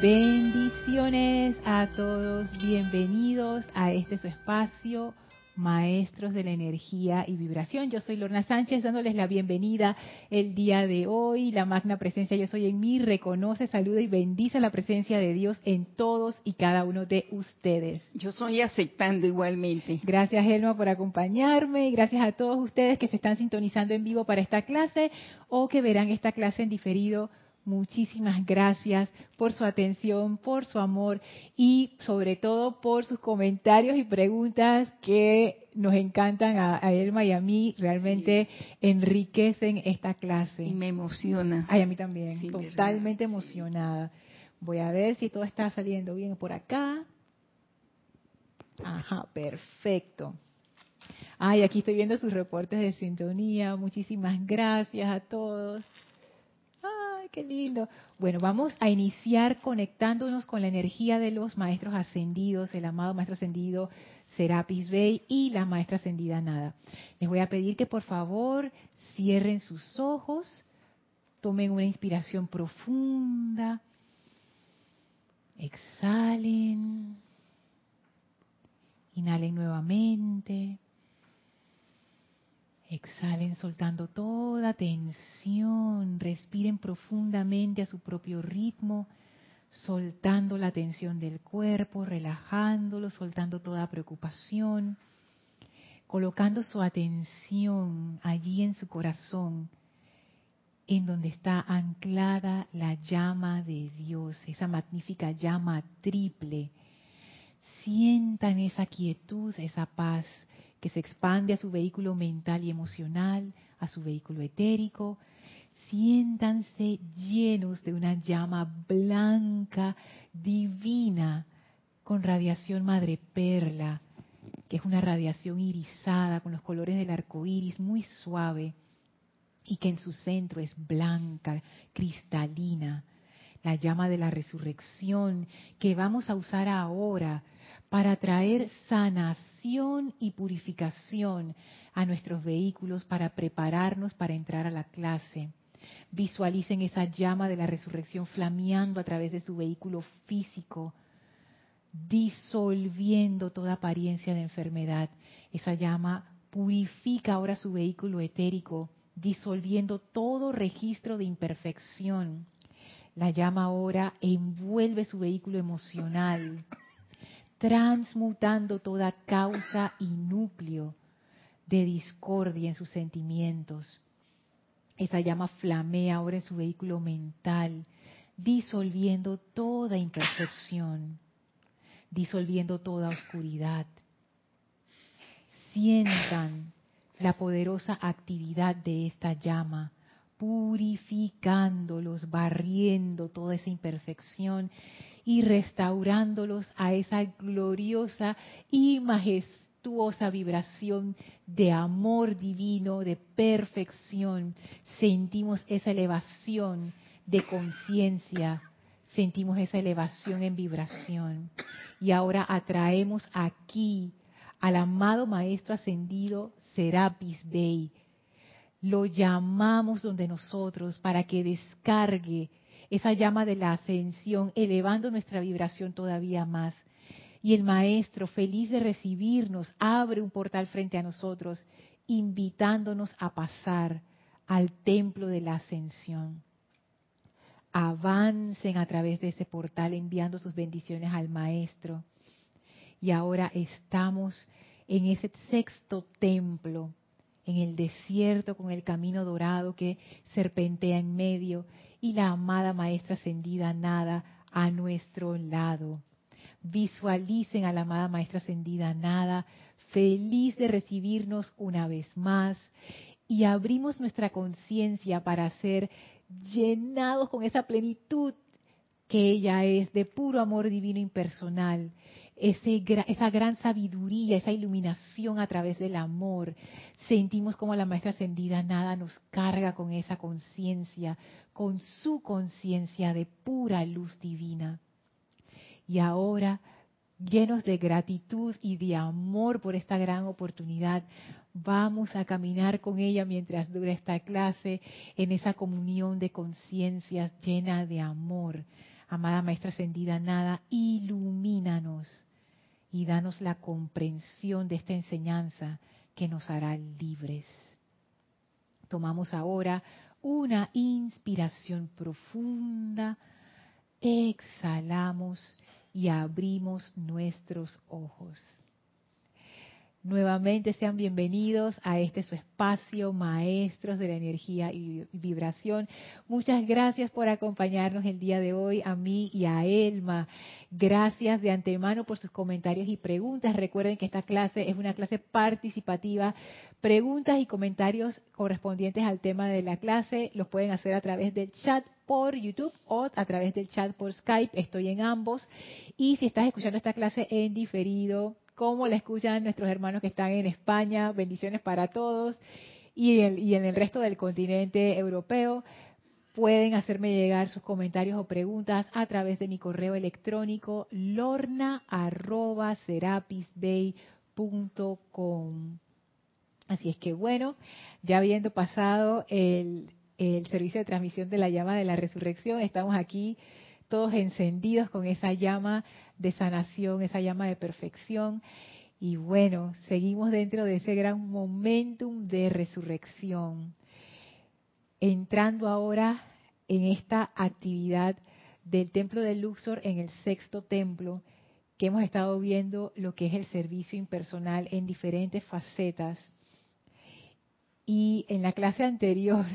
Bendiciones a todos, bienvenidos a este su espacio, Maestros de la Energía y Vibración. Yo soy Lorna Sánchez dándoles la bienvenida el día de hoy. La magna presencia Yo Soy en mí reconoce, saluda y bendice la presencia de Dios en todos y cada uno de ustedes. Yo soy aceptando igualmente. Gracias Elma por acompañarme y gracias a todos ustedes que se están sintonizando en vivo para esta clase o que verán esta clase en diferido Muchísimas gracias por su atención, por su amor y sobre todo por sus comentarios y preguntas que nos encantan a, Elma y a mí, realmente enriquecen esta clase. Y me emociona. Ay, a mí también, totalmente emocionada. Voy a ver si todo está saliendo bien por acá. Ajá, perfecto. Ay, aquí estoy viendo sus reportes de sintonía. Muchísimas gracias a todos qué lindo. Bueno, vamos a iniciar conectándonos con la energía de los maestros ascendidos, el amado maestro ascendido Serapis Bey y la maestra ascendida Nada. Les voy a pedir que por favor cierren sus ojos, tomen una inspiración profunda, exhalen, inhalen nuevamente. Exhalen soltando toda tensión, respiren profundamente a su propio ritmo, soltando la tensión del cuerpo, relajándolo, soltando toda preocupación, colocando su atención allí en su corazón, en donde está anclada la llama de Dios, esa magnífica llama triple. Sientan esa quietud, esa paz que se expande a su vehículo mental y emocional, a su vehículo etérico. Siéntanse llenos de una llama blanca, divina, con radiación madre perla, que es una radiación irisada con los colores del arco iris, muy suave, y que en su centro es blanca, cristalina. La llama de la resurrección que vamos a usar ahora para traer sanación y purificación a nuestros vehículos para prepararnos para entrar a la clase. Visualicen esa llama de la resurrección flameando a través de su vehículo físico, disolviendo toda apariencia de enfermedad. Esa llama purifica ahora su vehículo etérico, disolviendo todo registro de imperfección. La llama ahora envuelve su vehículo emocional, transmutando toda causa y núcleo de discordia en sus sentimientos. Esa llama flamea ahora en su vehículo mental, disolviendo toda imperfección, disolviendo toda oscuridad. Sientan la poderosa actividad de esta llama, purificándolos, barriendo toda esa imperfección y restaurándolos a esa gloriosa y majestuosa vibración de amor divino, de perfección. Sentimos esa elevación de conciencia, sentimos esa elevación en vibración. Y ahora atraemos aquí al amado Maestro Ascendido Serapis Bey. Lo llamamos donde nosotros para que descargue esa llama de la ascensión, elevando nuestra vibración todavía más. Y el Maestro, feliz de recibirnos, abre un portal frente a nosotros, invitándonos a pasar al templo de la ascensión. Avancen a través de ese portal enviando sus bendiciones al Maestro. Y ahora estamos en ese sexto templo, en el desierto con el camino dorado que serpentea en medio y la amada Maestra Ascendida Nada a nuestro lado. Visualicen a la amada Maestra Ascendida Nada feliz de recibirnos una vez más y abrimos nuestra conciencia para ser llenados con esa plenitud que ella es de puro amor divino impersonal, ese, esa gran sabiduría, esa iluminación a través del amor. Sentimos como la maestra ascendida nada nos carga con esa conciencia, con su conciencia de pura luz divina. Y ahora, llenos de gratitud y de amor por esta gran oportunidad, vamos a caminar con ella mientras dura esta clase en esa comunión de conciencias llena de amor Amada Maestra Ascendida Nada, ilumínanos y danos la comprensión de esta enseñanza que nos hará libres. Tomamos ahora una inspiración profunda, exhalamos y abrimos nuestros ojos. Nuevamente sean bienvenidos a este su espacio, maestros de la energía y vibración. Muchas gracias por acompañarnos el día de hoy, a mí y a Elma. Gracias de antemano por sus comentarios y preguntas. Recuerden que esta clase es una clase participativa. Preguntas y comentarios correspondientes al tema de la clase los pueden hacer a través del chat por YouTube o a través del chat por Skype. Estoy en ambos. Y si estás escuchando esta clase en diferido, cómo la escuchan nuestros hermanos que están en España. Bendiciones para todos. Y, en el resto del continente europeo. Pueden hacerme llegar sus comentarios o preguntas a través de mi correo electrónico lorna.serapisbay.com. Así es que bueno, ya habiendo pasado el, el servicio de transmisión de la llama de la resurrección, estamos aquí todos encendidos con esa llama de sanación, esa llama de perfección. Y bueno, seguimos dentro de ese gran momentum de resurrección, entrando ahora en esta actividad del templo de Luxor en el sexto templo, que hemos estado viendo lo que es el servicio impersonal en diferentes facetas. Y en la clase anterior,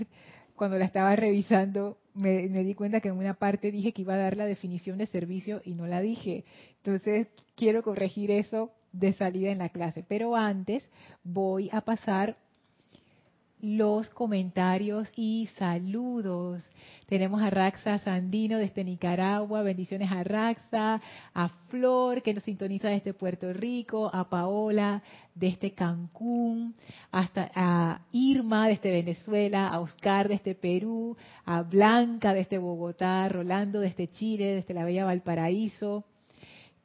cuando la estaba revisando, me, di cuenta que en una parte dije que iba a dar la definición de servicio y no la dije. Entonces, quiero corregir eso de salida en la clase. Pero antes voy a pasar los comentarios y saludos. Tenemos a Raxa Sandino desde Nicaragua, bendiciones a Raxa, a Flor que nos sintoniza desde Puerto Rico, a Paola desde Cancún, hasta a Irma desde Venezuela, a Oscar desde Perú, a Blanca desde Bogotá, Rolando desde Chile, desde la Bella Valparaíso,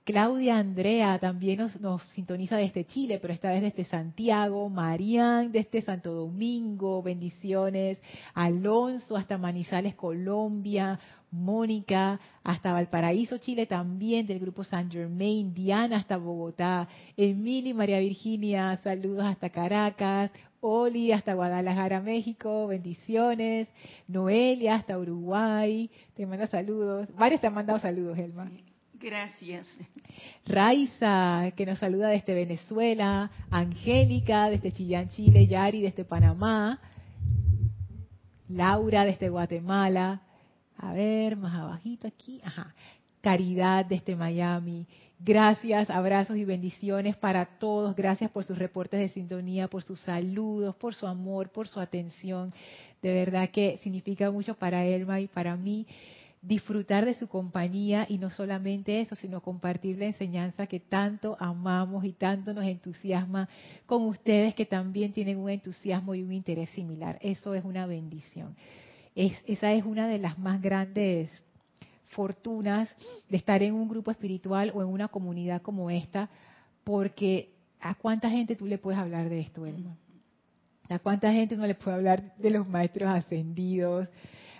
Claudia Andrea también nos, sintoniza desde Chile, pero esta vez desde Santiago. Marían desde Santo Domingo, bendiciones. Alonso hasta Manizales, Colombia. Mónica hasta Valparaíso, Chile también del grupo San Germain. Diana hasta Bogotá. Emily María Virginia, saludos hasta Caracas. Oli hasta Guadalajara, México, bendiciones. Noelia hasta Uruguay, te manda saludos. Varios te han mandado saludos, Elma. Gracias. Raiza, que nos saluda desde Venezuela. Angélica, desde Chillán, Chile. Yari, desde Panamá. Laura, desde Guatemala. A ver, más abajito aquí. Ajá. Caridad, desde Miami. Gracias, abrazos y bendiciones para todos. Gracias por sus reportes de sintonía, por sus saludos, por su amor, por su atención. De verdad que significa mucho para Elma y para mí disfrutar de su compañía y no solamente eso, sino compartir la enseñanza que tanto amamos y tanto nos entusiasma con ustedes que también tienen un entusiasmo y un interés similar. Eso es una bendición. Es, esa es una de las más grandes fortunas de estar en un grupo espiritual o en una comunidad como esta, porque ¿a cuánta gente tú le puedes hablar de esto, Elma? ¿A cuánta gente uno le puede hablar de los maestros ascendidos?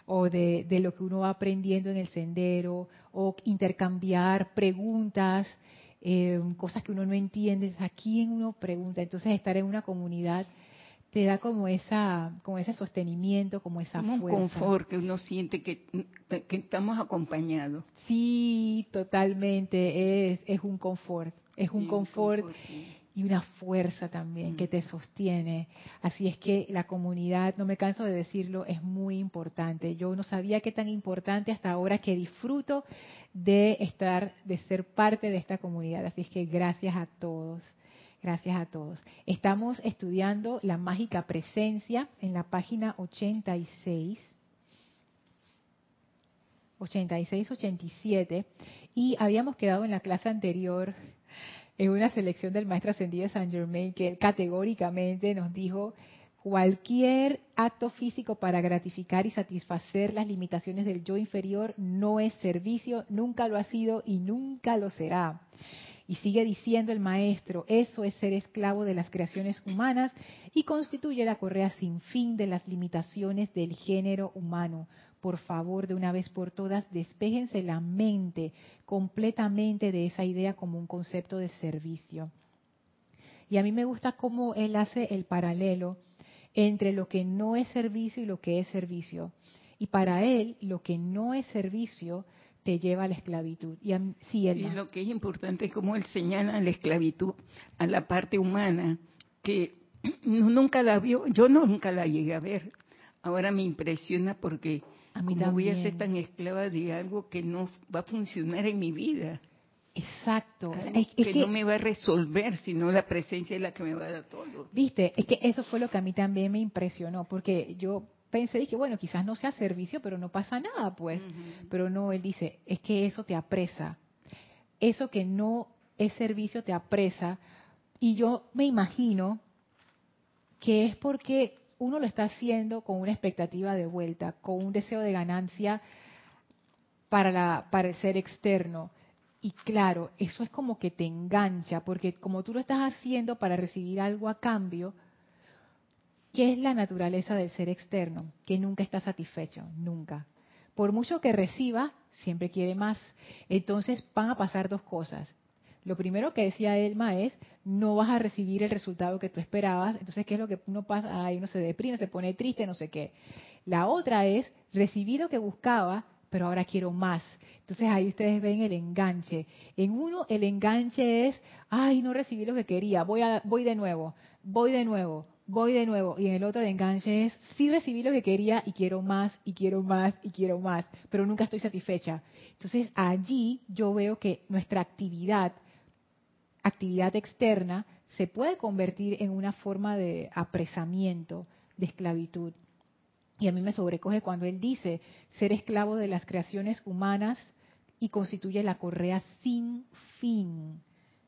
O de, lo que uno va aprendiendo en el sendero, o intercambiar preguntas, eh, cosas que uno no entiende, a quién uno pregunta. Entonces estar en una comunidad te da como esa como ese sostenimiento, como esa fuerza. Un confort que uno siente que, que estamos acompañados. Sí, totalmente, es, es un confort, es un confort, y una fuerza también que mm. te sostiene. Así es que la comunidad, no me canso de decirlo, es muy importante. Yo no sabía qué tan importante hasta ahora que disfruto de estar, de ser parte de esta comunidad. Así es que gracias a todos. Gracias a todos. Estamos estudiando la mágica presencia en la página 86. 86-87 y habíamos quedado en la clase anterior en una selección del maestro ascendido de Saint Germain que categóricamente nos dijo cualquier acto físico para gratificar y satisfacer las limitaciones del yo inferior no es servicio, nunca lo ha sido y nunca lo será. Y sigue diciendo el maestro, eso es ser esclavo de las creaciones humanas y constituye la correa sin fin de las limitaciones del género humano. Por favor, de una vez por todas, despéjense la mente completamente de esa idea como un concepto de servicio. Y a mí me gusta cómo él hace el paralelo entre lo que no es servicio y lo que es servicio. Y para él, lo que no es servicio te lleva a la esclavitud. Y, sí, lo que es importante es cómo él señala la esclavitud a la parte humana, que nunca la vio, yo nunca la llegué a ver. Ahora me impresiona porque a mí voy a ser tan esclava de algo que no va a funcionar en mi vida. Exacto. Es, que, no me va a resolver, sino la presencia es la que me va a dar todo. Viste, es que eso fue lo que a mí también me impresionó, porque yo pensé, dije, bueno, quizás no sea servicio, pero no pasa nada, pues. Pero no, él dice, es que eso te apresa. Eso que no es servicio te apresa. Y yo me imagino que es porque uno lo está haciendo con una expectativa de vuelta, con un deseo de ganancia para, la, para el ser externo. Y claro, eso es como que te engancha, porque como tú lo estás haciendo para recibir algo a cambio, ¿qué es la naturaleza del ser externo? Que nunca está satisfecho, nunca. Por mucho que reciba, siempre quiere más. Entonces van a pasar dos cosas. Lo primero que decía Elma es, no vas a recibir el resultado que tú esperabas. Entonces, ¿qué es lo que uno pasa? Ahí uno se deprime, se pone triste, no sé qué. La otra es, recibí lo que buscaba, pero ahora quiero más. Entonces ahí ustedes ven el enganche. En uno el enganche es, ay, no recibí lo que quería, voy, a, voy de nuevo, voy de nuevo, voy de nuevo. Y en el otro el enganche es, sí recibí lo que quería y quiero más, y quiero más, y quiero más, pero nunca estoy satisfecha. Entonces allí yo veo que nuestra actividad actividad externa se puede convertir en una forma de apresamiento, de esclavitud. Y a mí me sobrecoge cuando él dice ser esclavo de las creaciones humanas y constituye la correa sin fin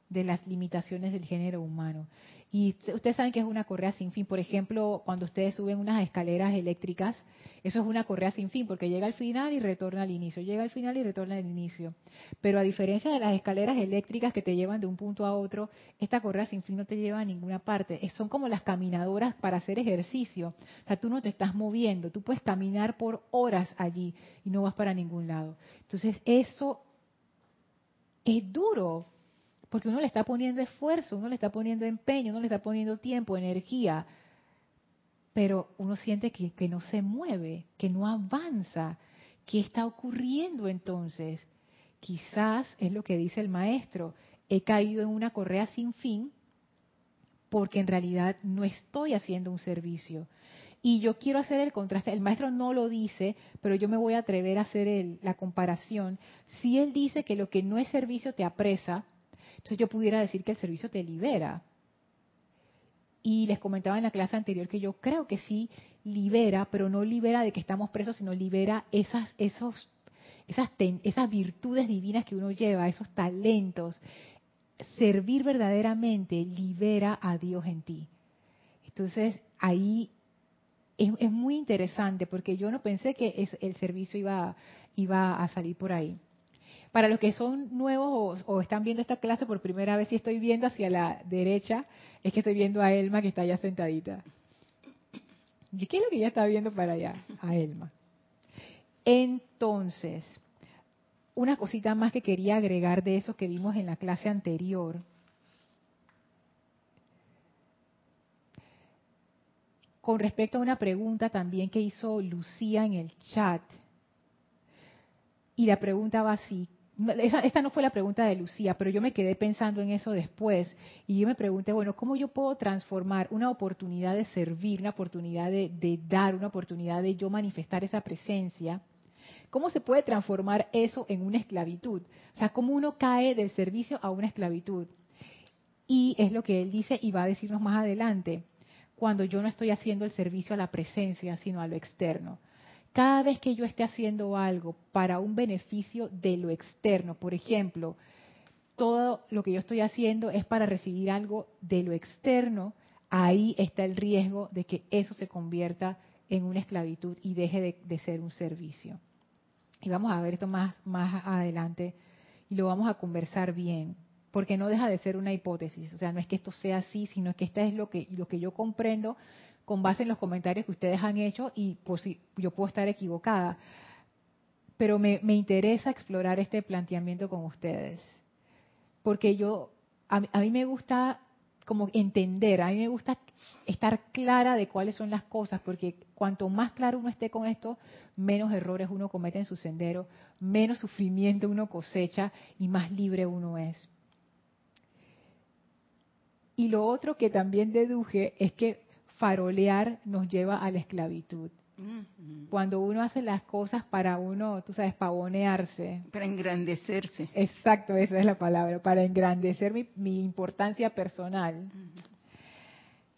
de las limitaciones del género humano. Y ustedes saben que es una correa sin fin. Por ejemplo, cuando ustedes suben unas escaleras eléctricas, eso es una correa sin fin, porque llega al final y retorna al inicio, llega al final y retorna al inicio. Pero a diferencia de las escaleras eléctricas que te llevan de un punto a otro, esta correa sin fin no te lleva a ninguna parte. Son como las caminadoras para hacer ejercicio. O sea, tú no te estás moviendo, tú puedes caminar por horas allí y no vas para ningún lado. Entonces, eso es duro, porque uno le está poniendo esfuerzo, uno le está poniendo empeño, uno le está poniendo tiempo, energía, pero uno siente que, que no se mueve, que no avanza. ¿Qué está ocurriendo entonces? Quizás es lo que dice el maestro, he caído en una correa sin fin porque en realidad no estoy haciendo un servicio. Y yo quiero hacer el contraste, el maestro no lo dice, pero yo me voy a atrever a hacer la comparación. Si él dice que lo que no es servicio te apresa, entonces yo pudiera decir que el servicio te libera. Y les comentaba en la clase anterior que yo creo que sí libera, pero no libera de que estamos presos, sino libera esas, esos, esas, esas virtudes divinas que uno lleva, esos talentos. Servir verdaderamente libera a Dios en ti. Entonces ahí es, es muy interesante porque yo no pensé que es, el servicio iba, iba a salir por ahí. Para los que son nuevos o, están viendo esta clase por primera vez, si estoy viendo hacia la derecha, es que estoy viendo a Elma que está allá sentadita. ¿Y qué es lo que ella está viendo para allá? A Elma. Entonces, una cosita más que quería agregar de eso que vimos en la clase anterior. Con respecto a una pregunta también que hizo Lucía en el chat. Y la pregunta va así, esta no fue la pregunta de Lucía, pero yo me quedé pensando en eso después y yo me pregunté, bueno, ¿cómo yo puedo transformar una oportunidad de servir, una oportunidad de, de dar, una oportunidad de yo manifestar esa presencia? ¿Cómo se puede transformar eso en una esclavitud? O sea, ¿cómo uno cae del servicio a una esclavitud? Y es lo que él dice y va a decirnos más adelante, cuando yo no estoy haciendo el servicio a la presencia, sino a lo externo. Cada vez que yo esté haciendo algo para un beneficio de lo externo, por ejemplo, todo lo que yo estoy haciendo es para recibir algo de lo externo, ahí está el riesgo de que eso se convierta en una esclavitud y deje de, ser un servicio. Y vamos a ver esto más, más adelante y lo vamos a conversar bien, porque no deja de ser una hipótesis. O sea, no es que esto sea así, sino que esta es lo que, lo que yo comprendo con base en los comentarios que ustedes han hecho y pues yo puedo estar equivocada. Pero me, interesa explorar este planteamiento con ustedes. Porque yo, a, a mí me gusta como entender, a mí me gusta estar clara de cuáles son las cosas, porque cuanto más claro uno esté con esto, menos errores uno comete en su sendero, menos sufrimiento uno cosecha y más libre uno es. Y lo otro que también deduje es que farolear nos lleva a la esclavitud. Cuando uno hace las cosas para uno, tú sabes, pavonearse. Para engrandecerse. Exacto, esa es la palabra, para engrandecer mi, importancia personal.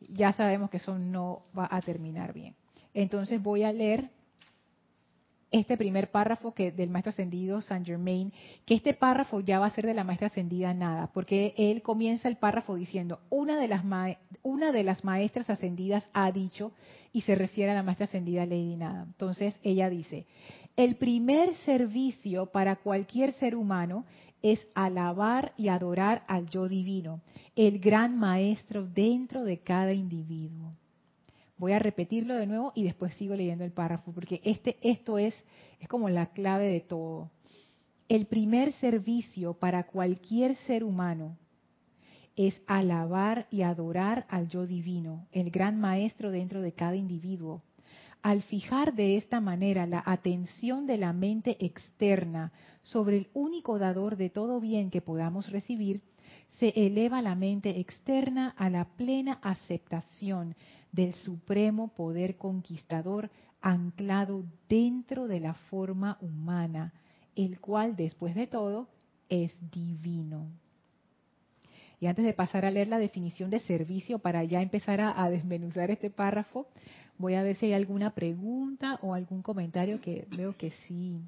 Ya sabemos que eso no va a terminar bien. Entonces voy a leer este primer párrafo que del maestro ascendido Saint Germain, que este párrafo ya va a ser de la maestra ascendida nada, porque él comienza el párrafo diciendo, una de las, una de las maestras ascendidas ha dicho, y se refiere a la maestra ascendida Lady Nada. Entonces ella dice, el primer servicio para cualquier ser humano es alabar y adorar al yo divino, el gran maestro dentro de cada individuo. Voy a repetirlo de nuevo y después sigo leyendo el párrafo, porque este, esto es, es como la clave de todo. El primer servicio para cualquier ser humano es alabar y adorar al yo divino, el gran maestro dentro de cada individuo. Al fijar de esta manera la atención de la mente externa sobre el único dador de todo bien que podamos recibir, se eleva la mente externa a la plena aceptación del supremo poder conquistador anclado dentro de la forma humana, el cual después de todo es divino. Y antes de pasar a leer la definición de servicio para ya empezar a, desmenuzar este párrafo, voy a ver si hay alguna pregunta o algún comentario que veo que sí,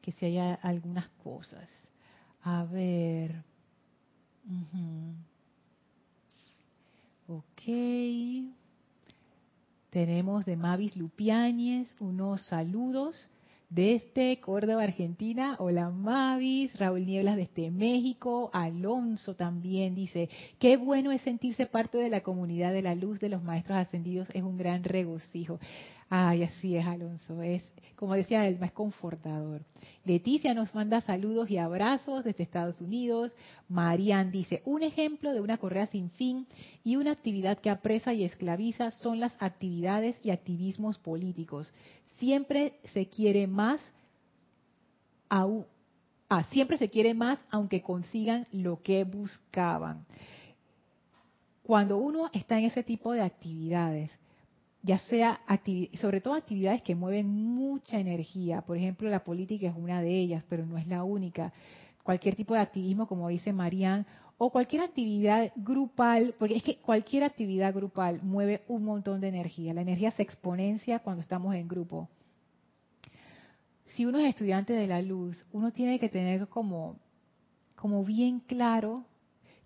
que sí haya algunas cosas. A ver. Ok. Tenemos de Mavis Lupiáñez unos saludos desde Córdoba, Argentina. Hola Mavis, Raúl Nieblas desde México, Alonso también dice, qué bueno es sentirse parte de la comunidad de la luz de los maestros ascendidos, es un gran regocijo. Ay, así es, Alonso. Es, como decía él, más confortador. Leticia nos manda saludos y abrazos desde Estados Unidos. Marian dice, un ejemplo de una correa sin fin y una actividad que apresa y esclaviza son las actividades y activismos políticos. Siempre se quiere más, ah, siempre se quiere más aunque consigan lo que buscaban. Cuando uno está en ese tipo de actividades, ya sea sobre todo actividades que mueven mucha energía. Por ejemplo, la política es una de ellas, pero no es la única. Cualquier tipo de activismo, como dice Marían, o cualquier actividad grupal, porque es que cualquier actividad grupal mueve un montón de energía. La energía se exponencia cuando estamos en grupo. Si uno es estudiante de la luz, uno tiene que tener como, como bien claro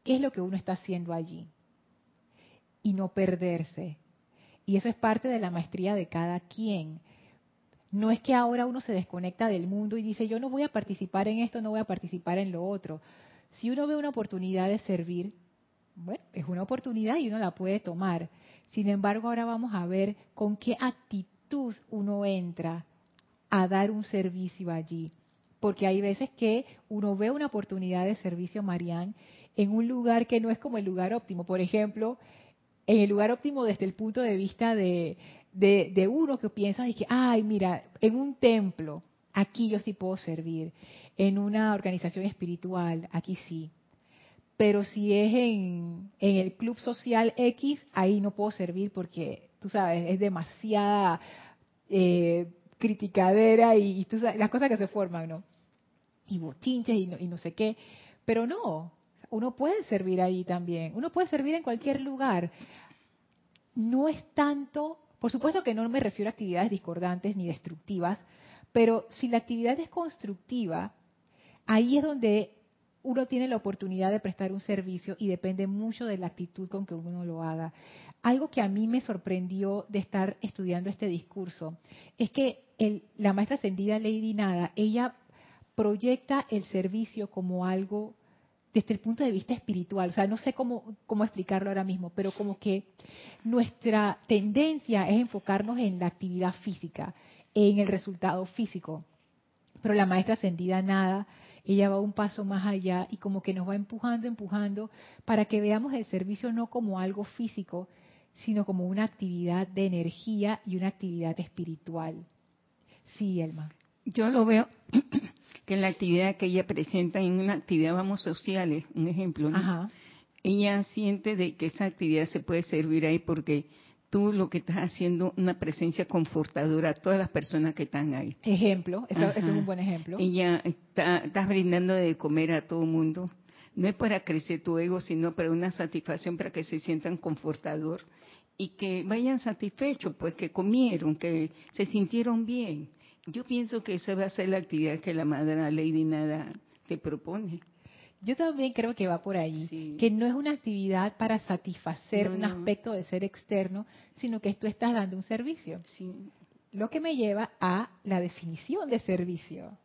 qué es lo que uno está haciendo allí y no perderse y eso es parte de la maestría de cada quien. No es que ahora uno se desconecta del mundo y dice, yo no voy a participar en esto, no voy a participar en lo otro. Si uno ve una oportunidad de servir, bueno, es una oportunidad y uno la puede tomar. Sin embargo, ahora vamos a ver con qué actitud uno entra a dar un servicio allí. Porque hay veces que uno ve una oportunidad de servicio, Marián, en un lugar que no es como el lugar óptimo. Por ejemplo, en el lugar óptimo desde el punto de vista de, de, uno que piensa y que, ay, mira, en un templo, aquí yo sí puedo servir. En una organización espiritual, aquí sí. Pero si es en, en el club social X, ahí no puedo servir porque, tú sabes, es demasiada eh, criticadera y, tú sabes, las cosas que se forman, ¿no? Y bochinches y no, y no sé qué. Pero no, uno puede servir ahí también. Uno puede servir en cualquier lugar no es tanto, por supuesto que no me refiero a actividades discordantes ni destructivas, pero si la actividad es constructiva, ahí es donde uno tiene la oportunidad de prestar un servicio y depende mucho de la actitud con que uno lo haga. Algo que a mí me sorprendió de estar estudiando este discurso es que la maestra ascendida Lady Nada, ella proyecta el servicio como algo desde el punto de vista espiritual, o sea, no sé cómo, cómo explicarlo ahora mismo, pero como que nuestra tendencia es enfocarnos en la actividad física, en el resultado físico. Pero la maestra ascendida nada, ella va un paso más allá y como que nos va empujando, empujando, para que veamos el servicio no como algo físico, sino como una actividad de energía y una actividad espiritual. Sí, Elma. Yo lo veo que en la actividad que ella presenta, en una actividad, vamos, sociales, un ejemplo, ¿no? ella siente de que esa actividad se puede servir ahí porque tú lo que estás haciendo una presencia confortadora a todas las personas que están ahí. Ejemplo, eso, es un buen ejemplo. Ella está, estás brindando de comer a todo el mundo. No es para crecer tu ego, sino para una satisfacción, para que se sientan confortador y que vayan satisfechos, pues que comieron, que se sintieron bien. Yo pienso que esa va a ser la actividad que la Madre Lady Nada te propone. Yo también creo que va por ahí, que no es una actividad para satisfacer un aspecto de ser externo, sino que tú estás dando un servicio. Lo que me lleva a la definición de servicio.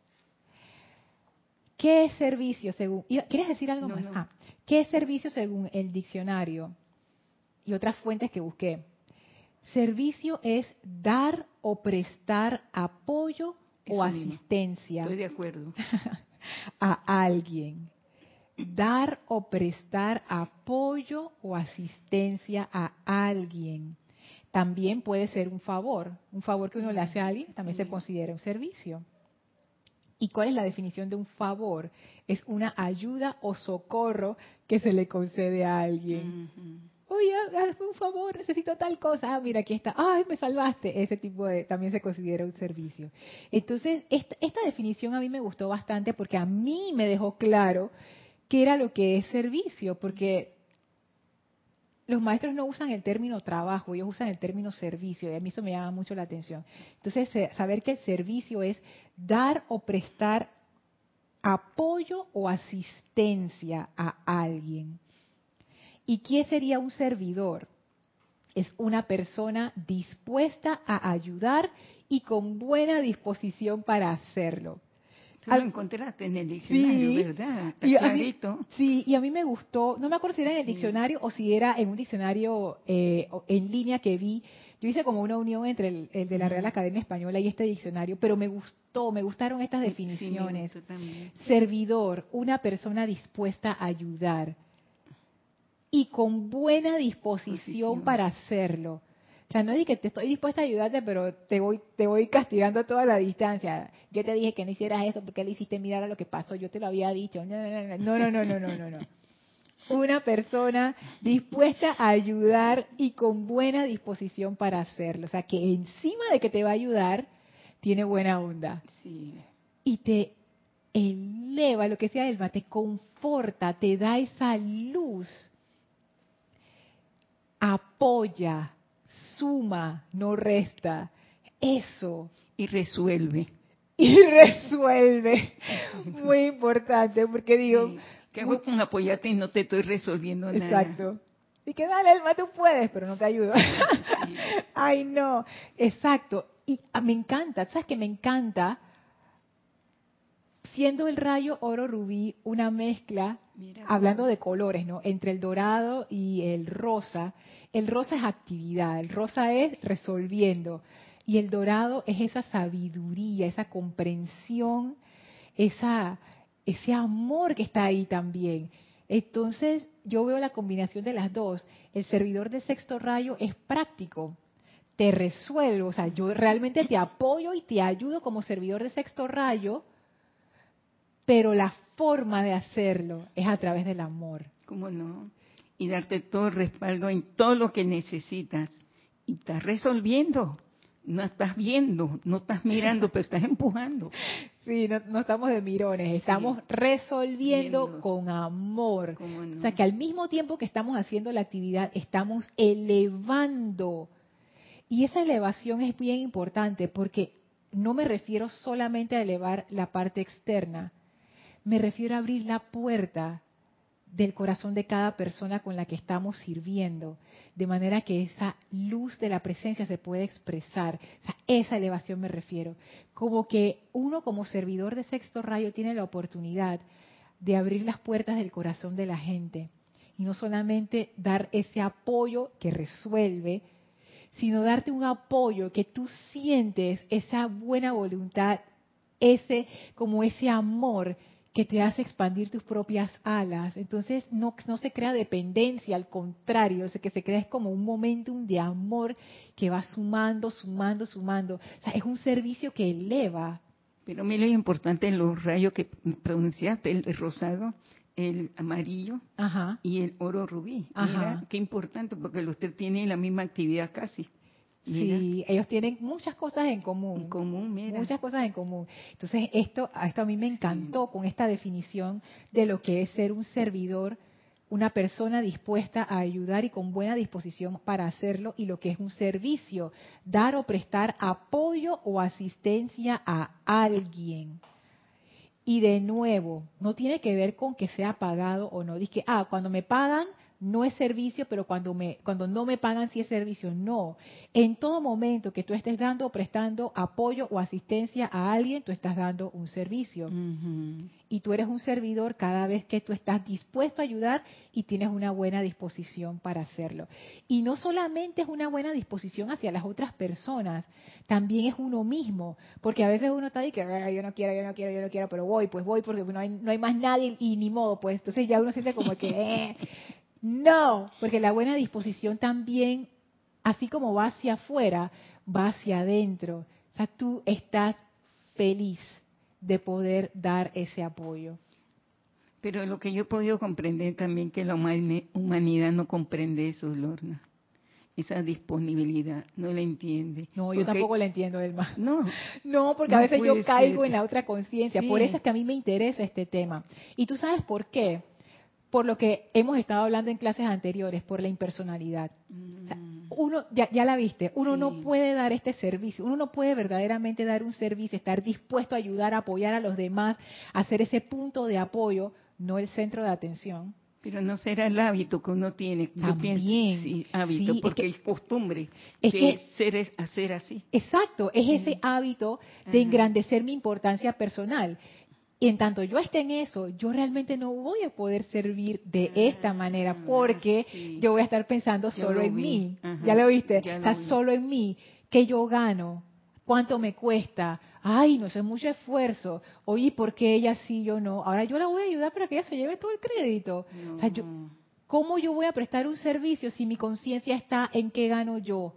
¿Qué es servicio según... ¿Quieres decir algo más? Ah, ¿Qué es servicio según el diccionario y otras fuentes que busqué? Servicio es dar o prestar apoyo o asistencia. Estoy de acuerdo. a alguien dar o prestar apoyo o asistencia a alguien. También puede ser un favor. Un favor que uno le hace a alguien también se considera un servicio. ¿Y cuál es la definición de un favor? Es una ayuda o socorro que se le concede a alguien. Oye, hazme un favor, necesito tal cosa. Ah, mira, aquí está. Ay, me salvaste. Ese tipo de también se considera un servicio. Entonces, esta definición a mí me gustó bastante porque a mí me dejó claro qué era lo que es servicio, porque los maestros no usan el término trabajo, ellos usan el término servicio, y a mí eso me llama mucho la atención. Entonces, saber que el servicio es dar o prestar apoyo o asistencia a alguien. ¿Y qué sería un servidor? Es una persona dispuesta a ayudar y con buena disposición para hacerlo. Tú lo encontraste en el diccionario, ¿verdad? y mí, sí, y a mí me gustó, no me acuerdo si era en el diccionario o si era en un diccionario eh, en línea que vi. Yo hice como una unión entre el, de la Real Academia Española y este diccionario, pero me gustó, me gustaron estas definiciones. Servidor, una persona dispuesta a ayudar y con buena disposición para hacerlo. O sea, no es que te estoy dispuesta a ayudarte, pero te voy, te voy castigando a toda la distancia. Yo te dije que no hicieras eso porque le hiciste mirar a lo que pasó. Yo te lo había dicho. No, no, no, no, no, no, no, no. Una persona dispuesta a ayudar y con buena disposición para hacerlo. O sea, que encima de que te va a ayudar, tiene buena onda. Sí. Y te eleva, lo que sea Elma, te conforta, te da esa luz, apoya, suma, no resta. Eso. Y resuelve. Y resuelve. Muy importante, porque digo... que hago con apoyarte y no te estoy resolviendo nada? Exacto. Y que dale, Alma, tú puedes, pero no te ayudo. Ay, no. Exacto. Y ah, me encanta, ¿sabes que me encanta? Siendo el rayo oro rubí una mezcla, hablando de colores, ¿no? Entre el dorado y el rosa. El rosa es actividad, el rosa es resolviendo. Y el dorado es esa sabiduría, esa comprensión, esa, ese amor que está ahí también. Entonces, yo veo la combinación de las dos. El servidor de sexto rayo es práctico, te resuelvo, o sea, yo realmente te apoyo y te ayudo como servidor de sexto rayo pero la forma de hacerlo es a través del amor. ¿Cómo no? Y darte todo el respaldo en todo lo que necesitas. Y estás resolviendo. No estás viendo, no estás mirando, pero estás empujando. Sí, no, estamos de mirones, estamos resolviendo con amor. O sea que al mismo tiempo que estamos haciendo la actividad, estamos elevando. Y esa elevación es bien importante porque no me refiero solamente a elevar la parte externa, me refiero a abrir la puerta del corazón de cada persona con la que estamos sirviendo, de manera que esa luz de la presencia se puede expresar. O esa elevación me refiero. Como que uno como servidor de sexto rayo tiene la oportunidad de abrir las puertas del corazón de la gente. Y no solamente dar ese apoyo que resuelve, sino darte un apoyo que tú sientes esa buena voluntad, ese como ese amor que te hace expandir tus propias alas. Entonces no, no se crea dependencia, al contrario, que se crea es como un momentum de amor que va sumando, sumando, sumando. O sea, es un servicio que eleva. Pero mira lo importante en los rayos que pronunciaste, el rosado, el amarillo y el oro rubí. Mira, qué importante, porque los tres tienen la misma actividad casi. Sí, ellos tienen muchas cosas en común. En común, mira. Muchas cosas en común. Entonces, esto, esto a mí me encantó con esta definición de lo que es ser un servidor, una persona dispuesta a ayudar y con buena disposición para hacerlo, y lo que es un servicio, dar o prestar apoyo o asistencia a alguien. Y de nuevo, no tiene que ver con que sea pagado o no. Dice, ah, cuando me pagan, no es servicio, pero cuando me cuando no me pagan sí es servicio. No, en todo momento que tú estés dando o prestando apoyo o asistencia a alguien, tú estás dando un servicio. Y tú eres un servidor cada vez que tú estás dispuesto a ayudar y tienes una buena disposición para hacerlo. Y no solamente es una buena disposición hacia las otras personas, también es uno mismo, porque a veces uno está ahí que yo no quiero, yo no quiero, yo no quiero, pero voy, pues voy porque no hay, no hay más nadie y ni modo, pues entonces ya uno siente como que eh, no, porque la buena disposición también, así como va hacia afuera, va hacia adentro. O sea, tú estás feliz de poder dar ese apoyo. Pero lo que yo he podido comprender también que la humanidad no comprende eso, Lorna. Esa disponibilidad, no la entiende. No, yo tampoco la entiendo, Elma. No. No, porque a veces yo caigo en la otra conciencia. Por eso es que a mí me interesa este tema. ¿Y tú sabes por qué? Por lo que hemos estado hablando en clases anteriores, por la impersonalidad. Mm. uno, ya, ya, la viste, uno no puede dar este servicio, uno no puede verdaderamente dar un servicio, estar dispuesto a ayudar, a apoyar a los demás, hacer ese punto de apoyo, no el centro de atención. Pero no será el hábito que uno tiene. También. sí, hábito, porque es, costumbre es que, ser es hacer así. Exacto, es ese hábito de engrandecer mi importancia personal. Y en tanto yo esté en eso, yo realmente no voy a poder servir de esta manera ah, porque yo voy a estar pensando solo en mí. ¿Ya lo viste? Está solo en mí. ¿Qué yo gano? ¿Cuánto me cuesta? Ay, no sé, mucho esfuerzo. Oye, ¿por qué ella sí, yo no? Ahora yo la voy a ayudar para que ella se lleve todo el crédito. O sea, yo, ¿cómo yo voy a prestar un servicio si mi conciencia está en qué gano yo?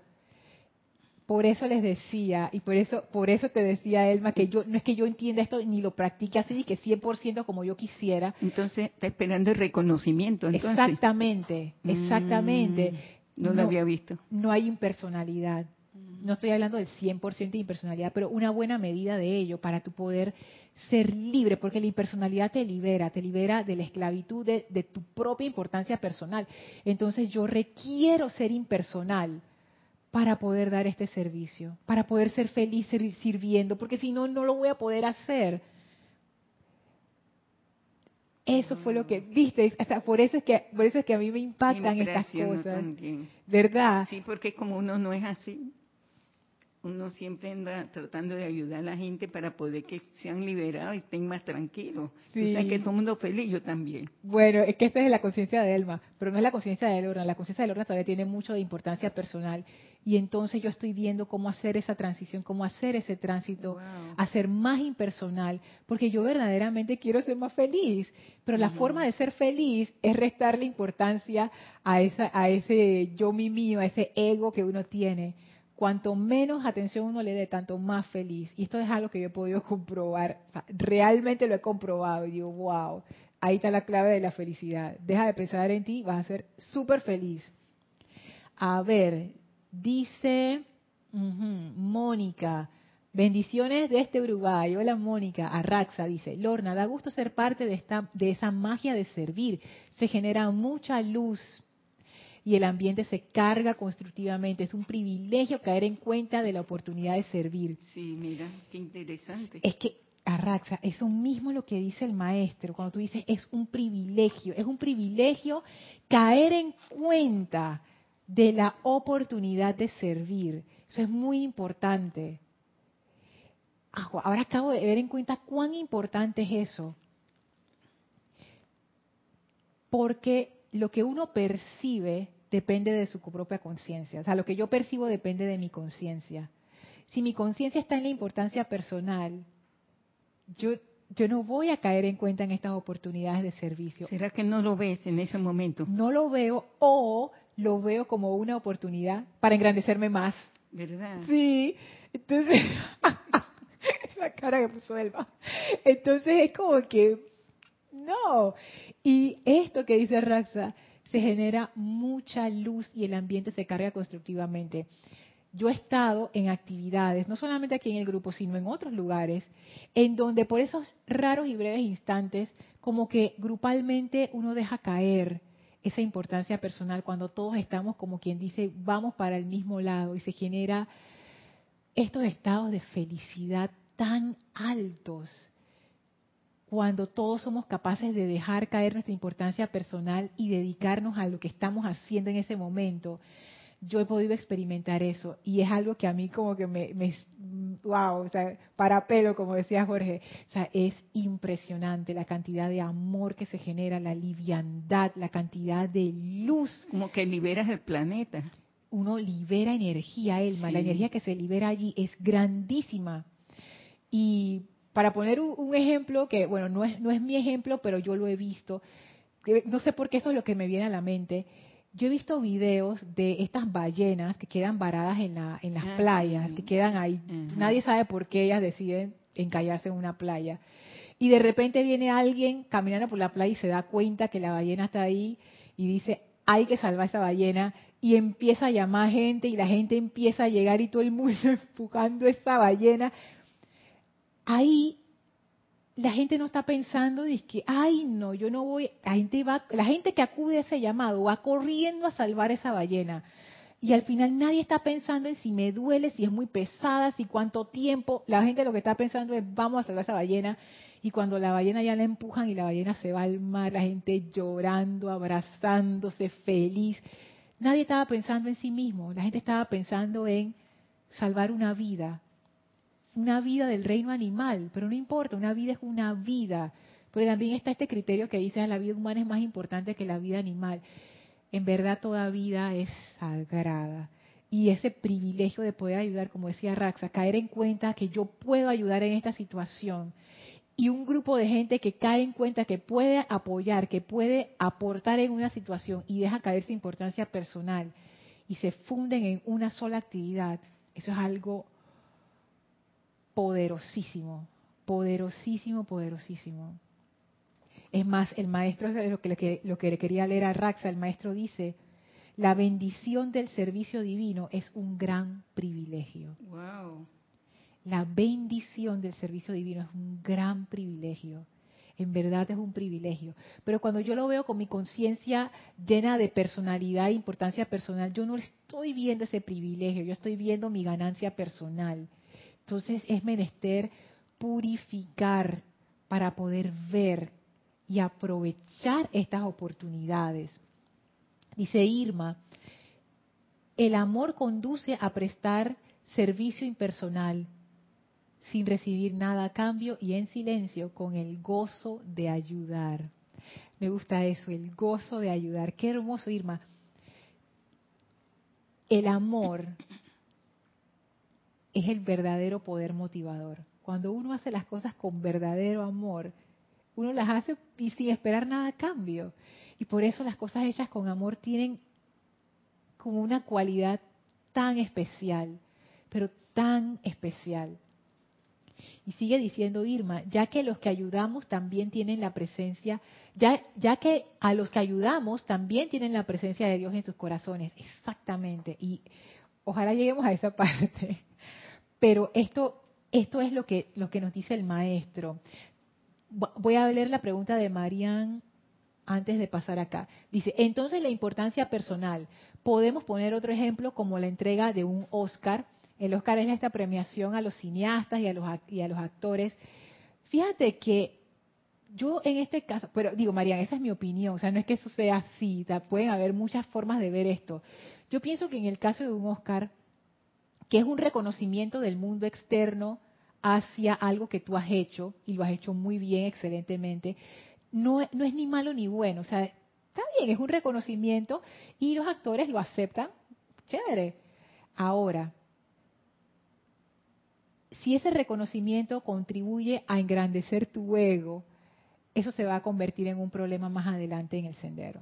Por eso les decía, y por eso, por eso te decía Elma, que yo no es que yo entienda esto ni lo practique así, que 100% como yo quisiera. Entonces, está esperando el reconocimiento. Exactamente, mm, exactamente. no, lo había visto. No hay impersonalidad. No estoy hablando del 100% de impersonalidad, pero una buena medida de ello para tu poder ser libre, porque la impersonalidad te libera, te libera de la esclavitud de, de tu propia importancia personal. Entonces yo requiero ser impersonal para poder dar este servicio, para poder ser feliz sirviendo, porque si no, no lo voy a poder hacer. Eso fue lo que, viste, hasta por eso es que, por eso es que a mí me impactan estas cosas. ¿Verdad? Sí, porque como uno no es así, uno siempre anda tratando de ayudar a la gente para poder que sean liberados y estén más tranquilos. Sí. O sea, que todo el mundo feliz, yo también. Bueno, es que esta es la conciencia de Elma, pero no es la conciencia de Lorna. La conciencia de Lorna todavía tiene mucho de importancia personal. Y entonces yo estoy viendo cómo hacer esa transición, cómo hacer ese tránsito, hacer más impersonal, porque yo verdaderamente quiero ser más feliz. Pero la forma de ser feliz es restarle importancia a, esa, a ese yo mi mío, a ese ego que uno tiene cuanto menos atención uno le dé, tanto más feliz. Y esto es algo que yo he podido comprobar, realmente lo he comprobado y digo, wow, ahí está la clave de la felicidad. Deja de pensar en ti, vas a ser súper feliz. A ver, dice Mónica, bendiciones de este Uruguay. Hola Mónica, Arraxa dice, Lorna, da gusto ser parte de, esta, de esa magia de servir. Se genera mucha luz y el ambiente se carga constructivamente. Es un privilegio caer en cuenta de la oportunidad de servir. Sí, mira, qué interesante. Es que, Arraxa, eso mismo es lo que dice el maestro, cuando tú dices es un privilegio, es un privilegio caer en cuenta de la oportunidad de servir. Eso es muy importante. Ahora acabo de ver en cuenta cuán importante es eso. porque lo que uno percibe depende de su propia conciencia. O sea, lo que yo percibo depende de mi conciencia. Si mi conciencia está en la importancia personal, yo, yo no voy a caer en cuenta en estas oportunidades de servicio. ¿Será que no lo ves en ese momento? No lo veo o lo veo como una oportunidad para engrandecerme más. ¿Verdad? Sí. Entonces, la cara que puso Elba. Entonces es como que, no. Y esto que dice Raxa, se genera mucha luz y el ambiente se carga constructivamente. Yo he estado en actividades, no solamente aquí en el grupo, sino en otros lugares, en donde por esos raros y breves instantes, como que grupalmente uno deja caer esa importancia personal cuando todos estamos como quien dice, vamos para el mismo lado y se genera estos estados de felicidad tan altos cuando todos somos capaces de dejar caer nuestra importancia personal y dedicarnos a lo que estamos haciendo en ese momento, yo he podido experimentar eso y es algo que a mí como que me, me wow, o sea, para pelo, como decía Jorge, o sea, es impresionante la cantidad de amor que se genera, la liviandad, la cantidad de luz. Como que liberas el planeta. Uno libera energía, Elma, la energía que se libera allí es grandísima. Y para poner un, ejemplo que, bueno, no es, no es mi ejemplo, pero yo lo he visto, no sé por qué eso es lo que me viene a la mente. Yo he visto videos de estas ballenas que quedan varadas en, la, en las ah, playas, que quedan ahí. Nadie sabe por qué ellas deciden encallarse en una playa. Y de repente viene alguien caminando por la playa y se da cuenta que la ballena está ahí y dice, hay que salvar a esa ballena. Y empieza a llamar gente y la gente empieza a llegar y todo el mundo empujando esa ballena ahí la gente no está pensando de que, ay, no, yo no voy, la gente va, la gente que acude a ese llamado va corriendo a salvar esa ballena. Y al final nadie está pensando en si me duele, si es muy pesada, si cuánto tiempo. La gente lo que está pensando es, vamos a salvar esa ballena. Y cuando la ballena ya la empujan y la ballena se va al mar, la gente llorando, abrazándose, feliz. Nadie estaba pensando en sí mismo, la gente estaba pensando en salvar una vida, una vida del reino animal, pero no importa, una vida es una vida. Pero también está este criterio que dice que la vida humana es más importante que la vida animal. En verdad toda vida es sagrada. Y ese privilegio de poder ayudar, como decía Raxa, caer en cuenta que yo puedo ayudar en esta situación. Y un grupo de gente que cae en cuenta que puede apoyar, que puede aportar en una situación y deja caer su importancia personal y se funden en una sola actividad. Eso es algo poderosísimo, poderosísimo, poderosísimo. Es más, el maestro, lo que, le, lo que le quería leer a Raxa, el maestro dice, la bendición del servicio divino es un gran privilegio. Wow. La bendición del servicio divino es un gran privilegio. En verdad es un privilegio. Pero cuando yo lo veo con mi conciencia llena de personalidad e importancia personal, yo no estoy viendo ese privilegio, yo estoy viendo mi ganancia personal. Entonces es menester purificar para poder ver y aprovechar estas oportunidades. Dice Irma, el amor conduce a prestar servicio impersonal sin recibir nada a cambio y en silencio con el gozo de ayudar. Me gusta eso, el gozo de ayudar. Qué hermoso, Irma. El amor es el verdadero poder motivador. Cuando uno hace las cosas con verdadero amor, uno las hace y sin esperar nada a cambio. Y por eso las cosas hechas con amor tienen como una cualidad tan especial, pero tan especial. Y sigue diciendo Irma, ya que los que ayudamos también tienen la presencia, ya, ya que a los que ayudamos también tienen la presencia de Dios en sus corazones. Exactamente. Y ojalá lleguemos a esa parte. Pero esto, esto es lo que, lo que nos dice el maestro. Voy a leer la pregunta de Marian antes de pasar acá. Dice, entonces la importancia personal. Podemos poner otro ejemplo como la entrega de un Oscar. El Oscar es esta premiación a los cineastas y a los, y a los actores. Fíjate que yo en este caso, pero digo, Marian, esa es mi opinión, o sea, no es que eso sea así, pueden haber muchas formas de ver esto. Yo pienso que en el caso de un Oscar, que es un reconocimiento del mundo externo hacia algo que tú has hecho y lo has hecho muy bien, excelentemente, no, no es ni malo ni bueno, o sea, Está bien, es un reconocimiento y los actores lo aceptan. Chévere. Ahora, si ese reconocimiento contribuye a engrandecer tu ego, eso se va a convertir en un problema más adelante en el sendero.